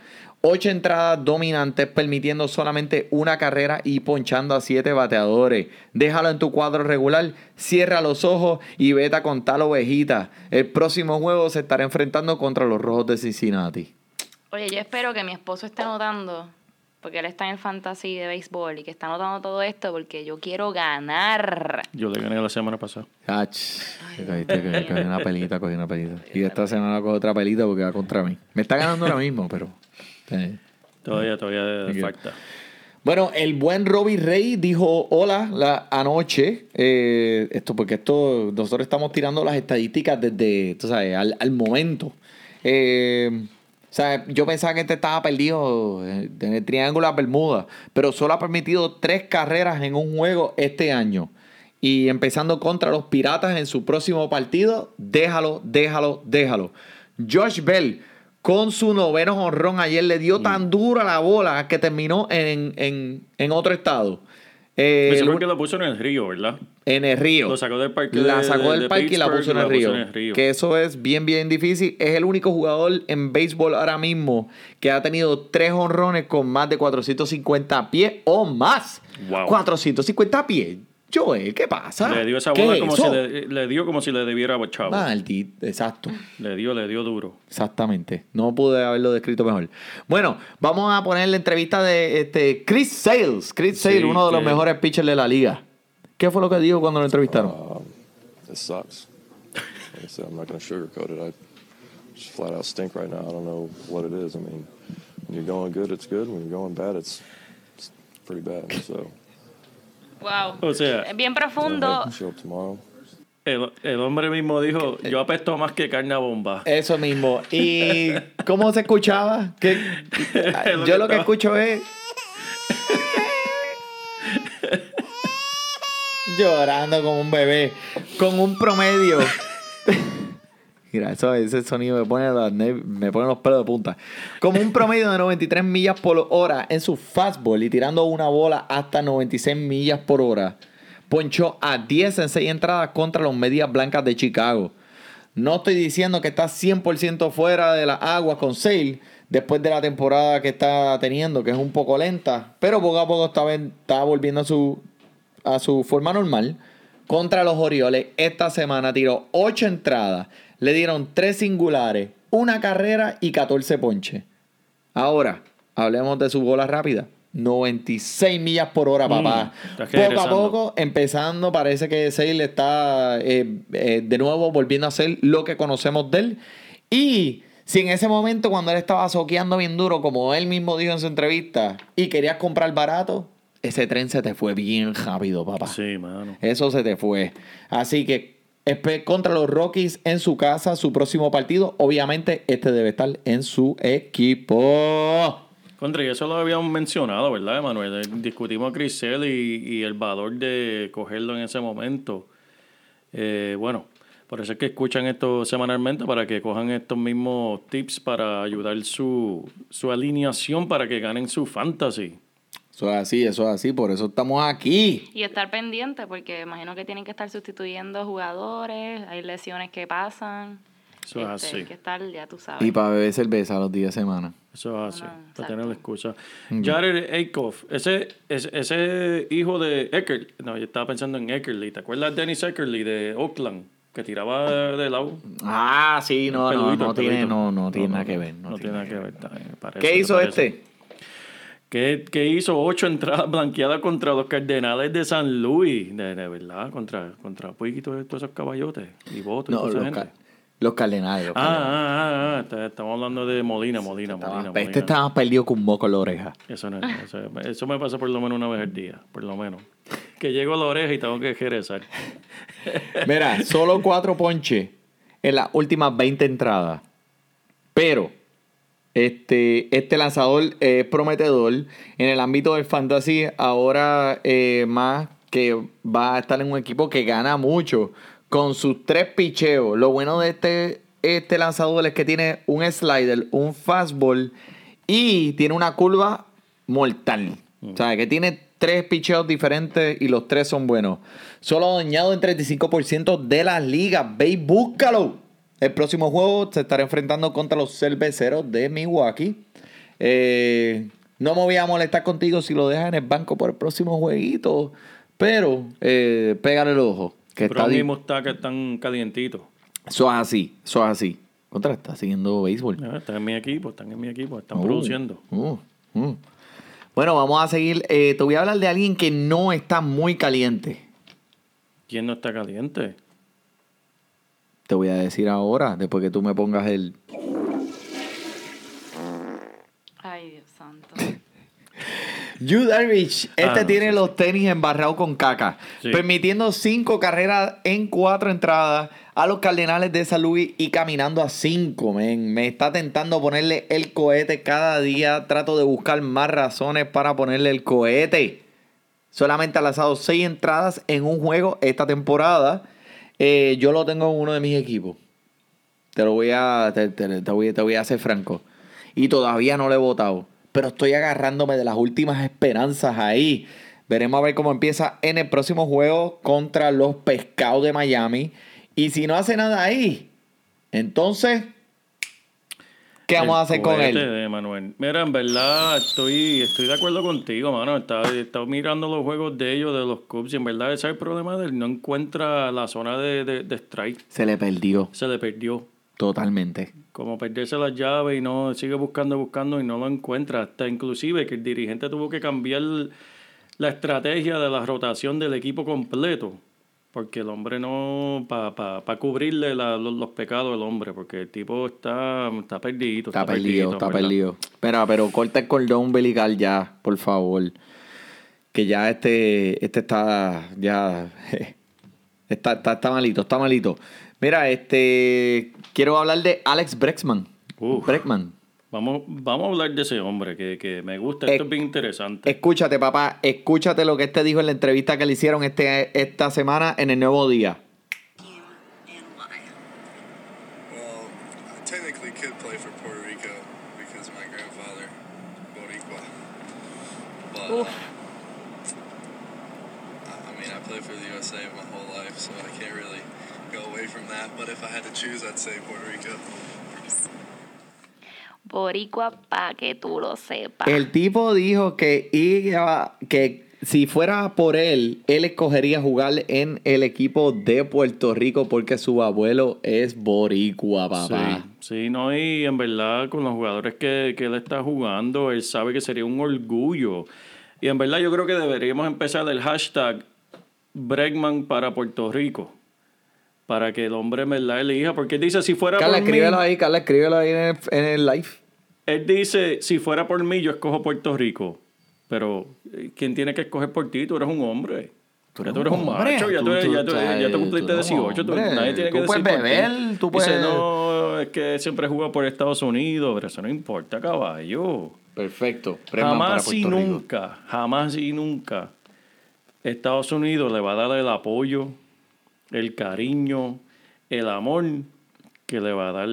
Ocho entradas dominantes, permitiendo solamente una carrera y ponchando a siete bateadores. Déjalo en tu cuadro regular, cierra los ojos y vete a contar ovejita. El próximo juego se estará enfrentando contra los Rojos de Cincinnati. Oye, yo espero que mi esposo esté notando, porque él está en el fantasy de béisbol y que está notando todo esto porque yo quiero ganar. Yo le gané la semana pasada. Ach, caíste, cogí una pelita, cogí una pelita. Y esta semana cojo otra pelita porque va contra mí. Me está ganando ahora mismo, pero... eh. Todavía, todavía you. falta. Bueno, el buen Robbie Rey dijo hola la, anoche. eh, esto porque esto nosotros estamos tirando las estadísticas desde, tú sabes, al, al momento. Eh, o sea, yo pensaba que este estaba perdido eh, en el Triángulo de las Bermudas, pero solo ha permitido tres carreras en un juego este año. Y empezando contra los Piratas en su próximo partido, déjalo, déjalo, déjalo. Josh Bell, con su noveno honrón ayer, le dio tan dura la bola que terminó en, en- en otro estado. Eh, fue que lo puso en el río, ¿verdad? En el río. Lo sacó del parque La sacó de del parque y la puso en el, la puso río, en el río. Que eso es bien, bien difícil. Es el único jugador en béisbol ahora mismo que ha tenido tres honrones con más de 450 pies o más. Wow. 450 pies. Joel, ¿qué pasa? Le dio esa ¿Qué bola como si le, le dio como si le debiera a Chavo. Maldito, exacto. Le dio, le dio duro. Exactamente. No pude haberlo descrito mejor. Bueno, vamos a poner la entrevista de este Chris Sales. Chris Sales, Sí, uno de los mejores pitchers de la liga. ¿Qué fue lo que dijo cuando lo entrevistaron? This sucks. Like I said, I'm not going to sugarcoat it. I just flat out stink right now. I don't know what it is. I mean, when you're going good, it's good. When you're going bad, it's, it's pretty bad. So, Wow. O sea, Es bien profundo. el, el hombre mismo dijo, yo apesto más que carne a bomba. Eso mismo. ¿Y cómo se escuchaba? Que yo lo que escucho es. Llorando como un bebé. Con un promedio. Mira, eso, ese sonido me pone, ne- me pone los pelos de punta. Como un promedio de 93 millas por hora en su fastball y tirando una bola hasta 96 millas por hora. Ponchó a 10 en 6 entradas contra los Medias Blancas de Chicago. No estoy diciendo que está 100% fuera de las aguas con Sale después de la temporada que está teniendo, que es un poco lenta, pero poco a poco está, está volviendo a su, a su forma normal. Contra los Orioles, esta semana tiró 8 entradas, le dieron 3 singulares, una carrera y 14 ponches. Ahora, hablemos de su bola rápida. 96 millas por hora, papá. Mm, está poco a poco, empezando, parece que Sale está eh, eh, de nuevo volviendo a ser lo que conocemos de él. Y si en ese momento, cuando él estaba soqueando bien duro, como él mismo dijo en su entrevista, y querías comprar barato, ese tren se te fue bien rápido, papá. Sí, mano. Eso se te fue. Así que contra los Rockies en su casa, su próximo partido, obviamente este debe estar en su equipo. Contra, y eso lo habíamos mencionado, ¿verdad, Emanuel? Eh, Discutimos a Crisel y, y el valor de cogerlo en ese momento. Eh, bueno, por eso es que escuchan esto semanalmente para que cojan estos mismos tips para ayudar su, su alineación para que ganen su fantasy. Eso es así, eso es así, por eso estamos aquí. Y estar pendiente, porque imagino que tienen que estar sustituyendo jugadores, hay lesiones que pasan. Eso es Este, así. Hay que estar, ya tú sabes. Y para beber cerveza los días de semana. Eso es así, para tener la excusa. Jared Eichhoff, ese, ese, ese hijo de Eckerly, no, yo estaba pensando en Eckerly, ¿te acuerdas de Dennis Eckerly de Oakland? Que tiraba de lado. Ah, sí, no, no, tiene, no, no tiene nada que ver. No, tiene nada que ver. parece, ¿Qué hizo parece. este? Que, que hizo ocho entradas blanqueadas contra los Cardenales de San Luis. De, de verdad, contra, contra Puig y todos, todos esos caballotes. Y votos y No, toda esa los, gente. ca- los cardenales. los Ah, ah, ah, ah, está- estamos hablando de Molina, Molina, Molina. Molina. este estaba perdido con un moco en la oreja. Eso, no, eso, eso me pasa por lo menos una vez al día, por lo menos. Que llego a la oreja y tengo que regresar. Mira, solo cuatro ponches en las últimas 20 entradas. Pero este, este lanzador es prometedor en el ámbito del fantasy. Ahora eh, más que va a estar en un equipo que gana mucho con sus tres picheos. Lo bueno de este, este lanzador es que tiene un slider, un fastball y tiene una curva mortal. O sea, que tiene tres picheos diferentes y los tres son buenos. Solo dañado en 35% de las ligas. Ve y búscalo. El próximo juego se estará enfrentando contra los cerveceros de Milwaukee. Eh, no me voy a molestar contigo si lo dejas en el banco por el próximo jueguito. Pero eh, pégale el ojo. Que Pero está mi di- mustaca están calientitos. Eso es así, eso es así. Contra, está siguiendo béisbol. Ah, Están en mi equipo, están en mi equipo, están Uh, produciendo. uh, uh. Bueno, vamos a seguir. Eh, te voy a hablar de alguien que no está muy caliente. ¿Quién no está caliente? Te voy a decir ahora, después que tú me pongas el. Ay, Dios santo. Darvish, este Ah, no, tiene sí, los tenis embarrados con caca, Sí. permitiendo cinco carreras en cuatro entradas a los Cardenales de San Luis y caminando a cinco, men. Me está tentando ponerle el cohete cada día. Trato de buscar más razones para ponerle el cohete. Solamente ha lanzado seis entradas en un juego esta temporada. Eh, yo lo tengo en uno de mis equipos. Te lo voy a, te, te- te voy, te voy a hacer franco. Y todavía no lo he votado. Pero estoy agarrándome de las últimas esperanzas ahí. Veremos a ver cómo empieza en el próximo juego contra los pescados de Miami. Y si no hace nada ahí, entonces, ¿qué vamos El a hacer con él? de Manuel. Mira, en verdad estoy, estoy de acuerdo contigo, mano. Estaba, estaba mirando los juegos de ellos, de los Cubs, y en verdad ese es el problema de él. No encuentra la zona de, de, de strike. Se le perdió Se le perdió. totalmente. Como perderse las llaves y no sigue buscando, buscando y no lo encuentra. Hasta inclusive que el dirigente tuvo que cambiar la estrategia de la rotación del equipo completo. Porque el hombre no, para pa, pa cubrirle la- los, los pecados del hombre, porque el tipo está, está perdido. Está perdido, está ¿verdad? perdido. Pero, pero corta el cordón umbilical ya, por favor. Que ya este, este está, ya, está, está, está malito, está malito. Mira, este, quiero hablar de Alex Brexman. Uf. Breckman. Vamos, vamos a hablar de ese hombre que, que me gusta. Esto es bien interesante. Escúchate, papá, escúchate lo que este dijo en la entrevista que le hicieron este, esta semana en el Nuevo Día. Well, I technically could play for Puerto Rico because my grandfather, Boricua. But, uh, Uf. I I mean, I played for the USA my whole life, so I can't really go away from that. But if I had to choose, I'd say Puerto Rico. Boricua, pa' que tú lo sepas. El tipo dijo que, iba- que si fuera por él, él escogería jugar en el equipo de Puerto Rico porque su abuelo es boricua, papá. Sí, sí, no, y en verdad con los jugadores que, que él está jugando, él sabe que sería un orgullo. Y en verdad yo creo que deberíamos empezar el hashtag Bregman para Puerto Rico. Para que el hombre en verdad elija. Porque él dice, si fuera Carla, por mí... escríbelo ahí, Carla, escríbelo ahí en el, en el live. Él dice, si fuera por mí, yo escojo Puerto Rico. Pero, eh, ¿quién tiene que escoger por ti? Tú eres un hombre. Tú eres ya tú eres un macho, ya tú, Tú- tú- ya tú- tú- ya te tú cumpliste eres un 18. tú- hombre. nadie tiene Tú que puedes decir por beber, tú Dice, puedes- no, es que siempre juega por Estados Unidos, pero eso no importa, caballo. Perfecto. Jamás y nunca, jamás y nunca Estados Unidos le va a dar el apoyo, el cariño, el amor que le va a dar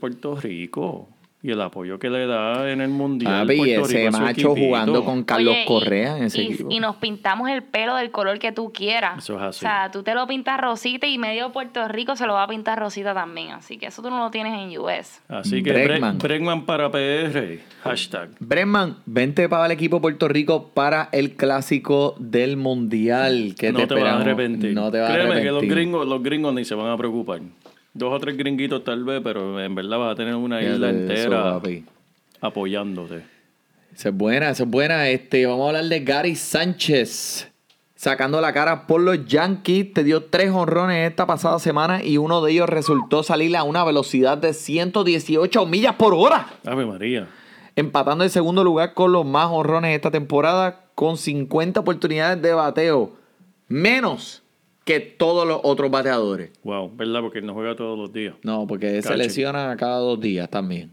Puerto Rico y el apoyo que le da en el Mundial. Papi, Puerto ese Rico a macho jugando con Carlos Oye, y- Correa en ese y, equipo. y nos pintamos el pelo del color que tú quieras. Eso es así. O sea, tú te lo pintas rosita y medio Puerto Rico se lo va a pintar rosita también. Así que eso tú no lo tienes en US. Así que Bregman. Bregman. Bregman para PR, hashtag. Bregman, vente para el equipo Puerto Rico para el clásico del Mundial. Que no te, vas a arrepentir. No te vas a Créeme arrepentir. que los gringos, los gringos ni se van a preocupar. Dos o tres gringuitos tal vez, pero en verdad vas a tener una isla eso, entera apoyándote. Esa es buena, esa es buena. Este, vamos a hablar de Gary Sánchez. Sacando la cara por los Yankees. Te dio tres honrones esta pasada semana y uno de ellos resultó salir a una velocidad de 118 millas por hora. Ave María. Empatando en segundo lugar con los más honrones esta temporada con 50 oportunidades de bateo. Menos que todos los otros bateadores. Wow, ¿verdad? Porque él no juega todos los días. No, porque se lesiona cada dos días también.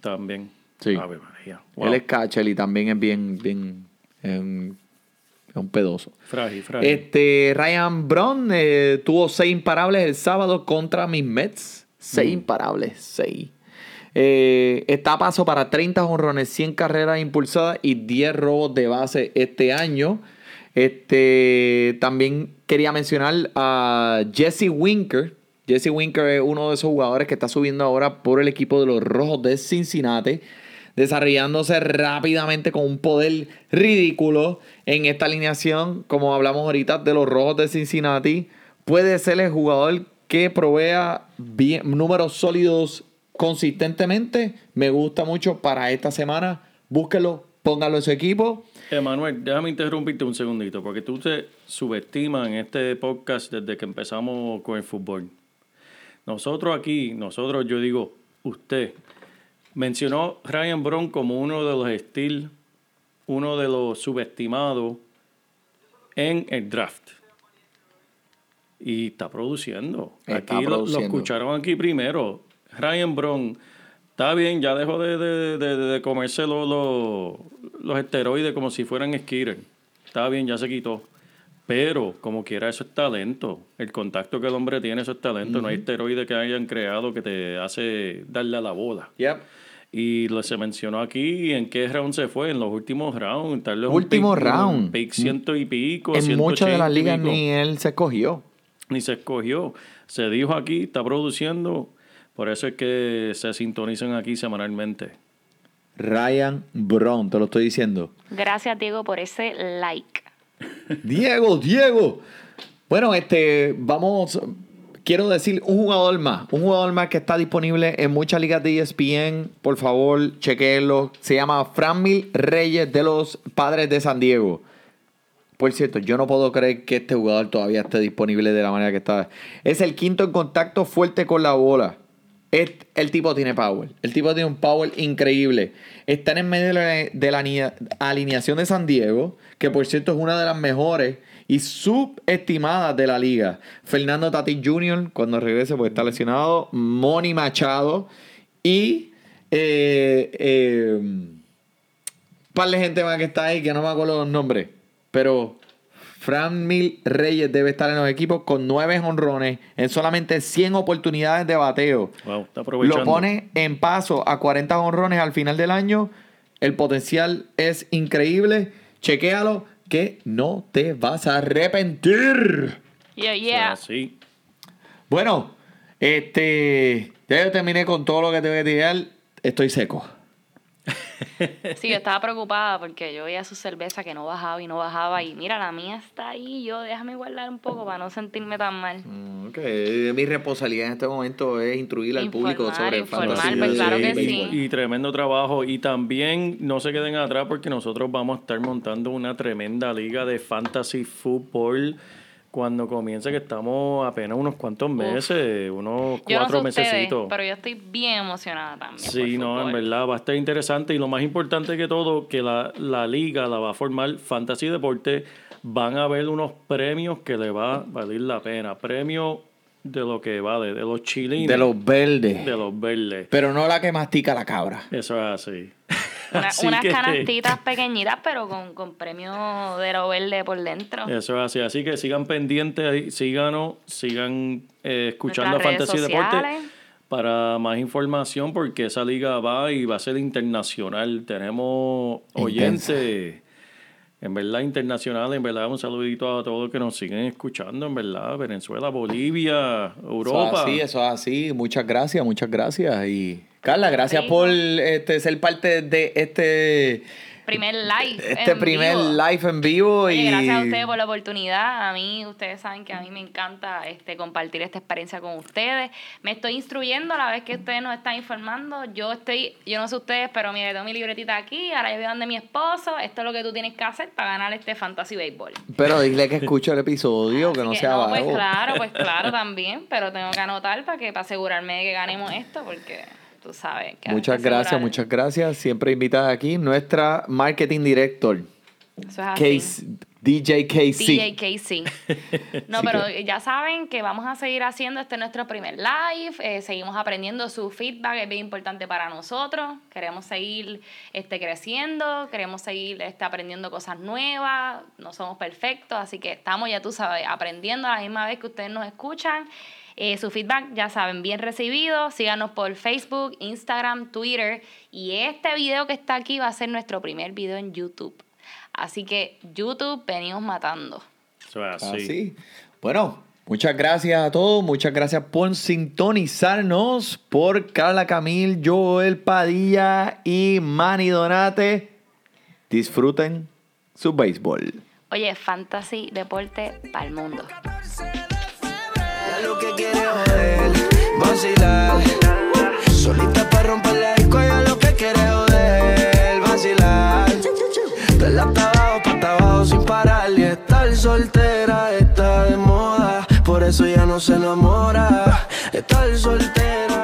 También. Sí. Ave María. Wow. Él es catcher y también es bien, bien, es un, es un pedoso. Frágil, frágil. Este, Ryan Brown eh, tuvo seis imparables el sábado contra mis Mets. Seis imparables, seis. Eh, está a paso para 30 jonrones, 100 carreras impulsadas y 10 robos de base este año. Este, también quería mencionar a Jesse Winker. Jesse Winker es uno de esos jugadores que está subiendo ahora por el equipo de los Rojos de Cincinnati desarrollándose rápidamente con un poder ridículo en esta alineación, como hablamos ahorita de los rojos de Cincinnati, puede ser el jugador que provea números sólidos consistentemente. Me gusta mucho para esta semana. Búsquelo, póngalo en su equipo. Emanuel, déjame interrumpirte un segundito, porque tú te subestimas en este podcast desde que empezamos con el fútbol. Nosotros aquí, nosotros, yo digo, usted, mencionó Ryan Brown como uno de los estilos uno de los subestimados en el draft. Y está produciendo. Está aquí lo- Lo, escucharon aquí primero. Ryan Brown. Está bien, ya dejó de, de, de- de comerse los, los, los esteroides como si fueran skitter. Está bien, ya se quitó. Pero, como quiera, eso es talento. El contacto que el hombre tiene, eso es talento. No hay esteroide que hayan creado que te hace darle a la bola. Yep. Y lo se mencionó aquí en qué round se fue, en los últimos rounds. Tal vez un Último pick- round. un Pick ciento y pico. En muchas de las 180 y ligas ni él se escogió. Ni se escogió. Se dijo aquí, está produciendo. Por eso es que se sintonizan aquí semanalmente. Ryan Brown, te lo estoy diciendo. Gracias, Diego, por ese like. Diego, Diego. Bueno, este, vamos, quiero decir un jugador más, un jugador más que está disponible en muchas ligas de ESPN. Por favor, chequenlo. Se llama Franmil Reyes de los Padres de San Diego. Por cierto, yo no puedo creer que este jugador todavía esté disponible de la manera que está. Es el quinto en contacto fuerte con la bola. Es- el tipo tiene power. El tipo tiene un power increíble. Está en el medio de la, alineación de San Diego, que por cierto es una de las mejores y subestimadas de la liga. Fernando Tatis Jr., cuando regrese, porque está lesionado. Moni Machado. Y. Eh, eh, par de gente más que está ahí que no me acuerdo los nombres. Pero Fran Mil Reyes debe estar en los equipos con nueve honrones en solamente 100 oportunidades de bateo. Wow, está aprovechando. Lo pone en paso a 40 honrones al final del año. El potencial es increíble. Chequéalo que no te vas a arrepentir. Yeah, yeah. sí. Bueno, este. Ya yo terminé con todo lo que te voy a tirar. Estoy seco. Sí, yo estaba preocupada porque yo veía su cerveza que no bajaba y no bajaba. Y mira, la mía está ahí. Yo déjame guardar un poco para no sentirme tan mal. Mm, Ok, Mi responsabilidad en este momento es instruir al público sobre informar, fantasía pues de claro que sí. Y tremendo trabajo. Y también no se queden atrás porque nosotros vamos a estar montando una tremenda liga de fantasy football cuando comience, que estamos apenas unos cuantos meses, unos Yo no cuatro sé ustedes, mesecitos. pero yo estoy bien emocionada también. Sí, por no, en verdad va a estar interesante y lo más importante que todo, que la, la liga la va a formar Fantasy Deporte, van a haber unos premios que le va a valer la pena, premios de lo que vale, de los chilines, De los verdes. de los verdes. Pero no la que mastica la cabra. Eso es así. Una- unas que- canastitas pequeñitas, pero con, con premio de lo verde por dentro. Eso es así. Así que sigan pendientes, ahí, síganos, sigan eh, escuchando redes Fantasy Deporte para más información porque esa liga va y va a ser internacional. Tenemos oyentes, en verdad, internacionales. En verdad, un saludito a todos los que nos siguen escuchando, en verdad. Venezuela, Bolivia, Europa. Eso es así, eso es así. Muchas gracias, muchas gracias. Y Carla, gracias Sí. por este, ser parte de este, Primer live. este en primer vivo. live en vivo. Oye, y gracias a ustedes por la oportunidad. A mí, ustedes saben que a mí me encanta este compartir esta experiencia con ustedes. Me estoy instruyendo a la vez que ustedes nos están informando. Yo estoy, yo no sé ustedes, pero mire, tengo mi libretita aquí. Ahora yo voy donde mi esposo. Esto es lo que tú tienes que hacer para ganar este Fantasy Baseball. Pero dile que escuche el episodio, que no que, sea no, pues claro, pues claro también. Pero tengo que anotar para que para asegurarme de que ganemos esto, porque tú sabes que Muchas gracias, asegurar- muchas gracias. Siempre invitada aquí nuestra marketing director, Eso es así. Case, DJ KC. DJ Casey. No, pero ya saben que vamos a seguir haciendo este nuestro primer live. eh, seguimos aprendiendo su feedback, es bien importante para nosotros. Queremos seguir este, creciendo, queremos seguir este, aprendiendo cosas nuevas. No somos perfectos, así que estamos, ya tú sabes, aprendiendo a la misma vez que ustedes nos escuchan. Eh, su feedback, ya saben, bien recibido. Síganos por Facebook, Instagram, Twitter. Y este video que está aquí va a ser nuestro primer video en YouTube. Así que YouTube venimos matando. Así. Así. Bueno, muchas gracias a todos. Muchas gracias por sintonizarnos. Por Carla Camil, Joel Padilla y Manny Donate. Disfruten su béisbol. Oye, fantasy, deporte para el mundo. Lo que quiere joder, vacilar. Solita para romper la disco, ella lo que quiere joder, vacilar. Del hasta abajo, pa' abajo sin parar. Y estar soltera está de moda, por eso ya no se enamora. Estar soltera.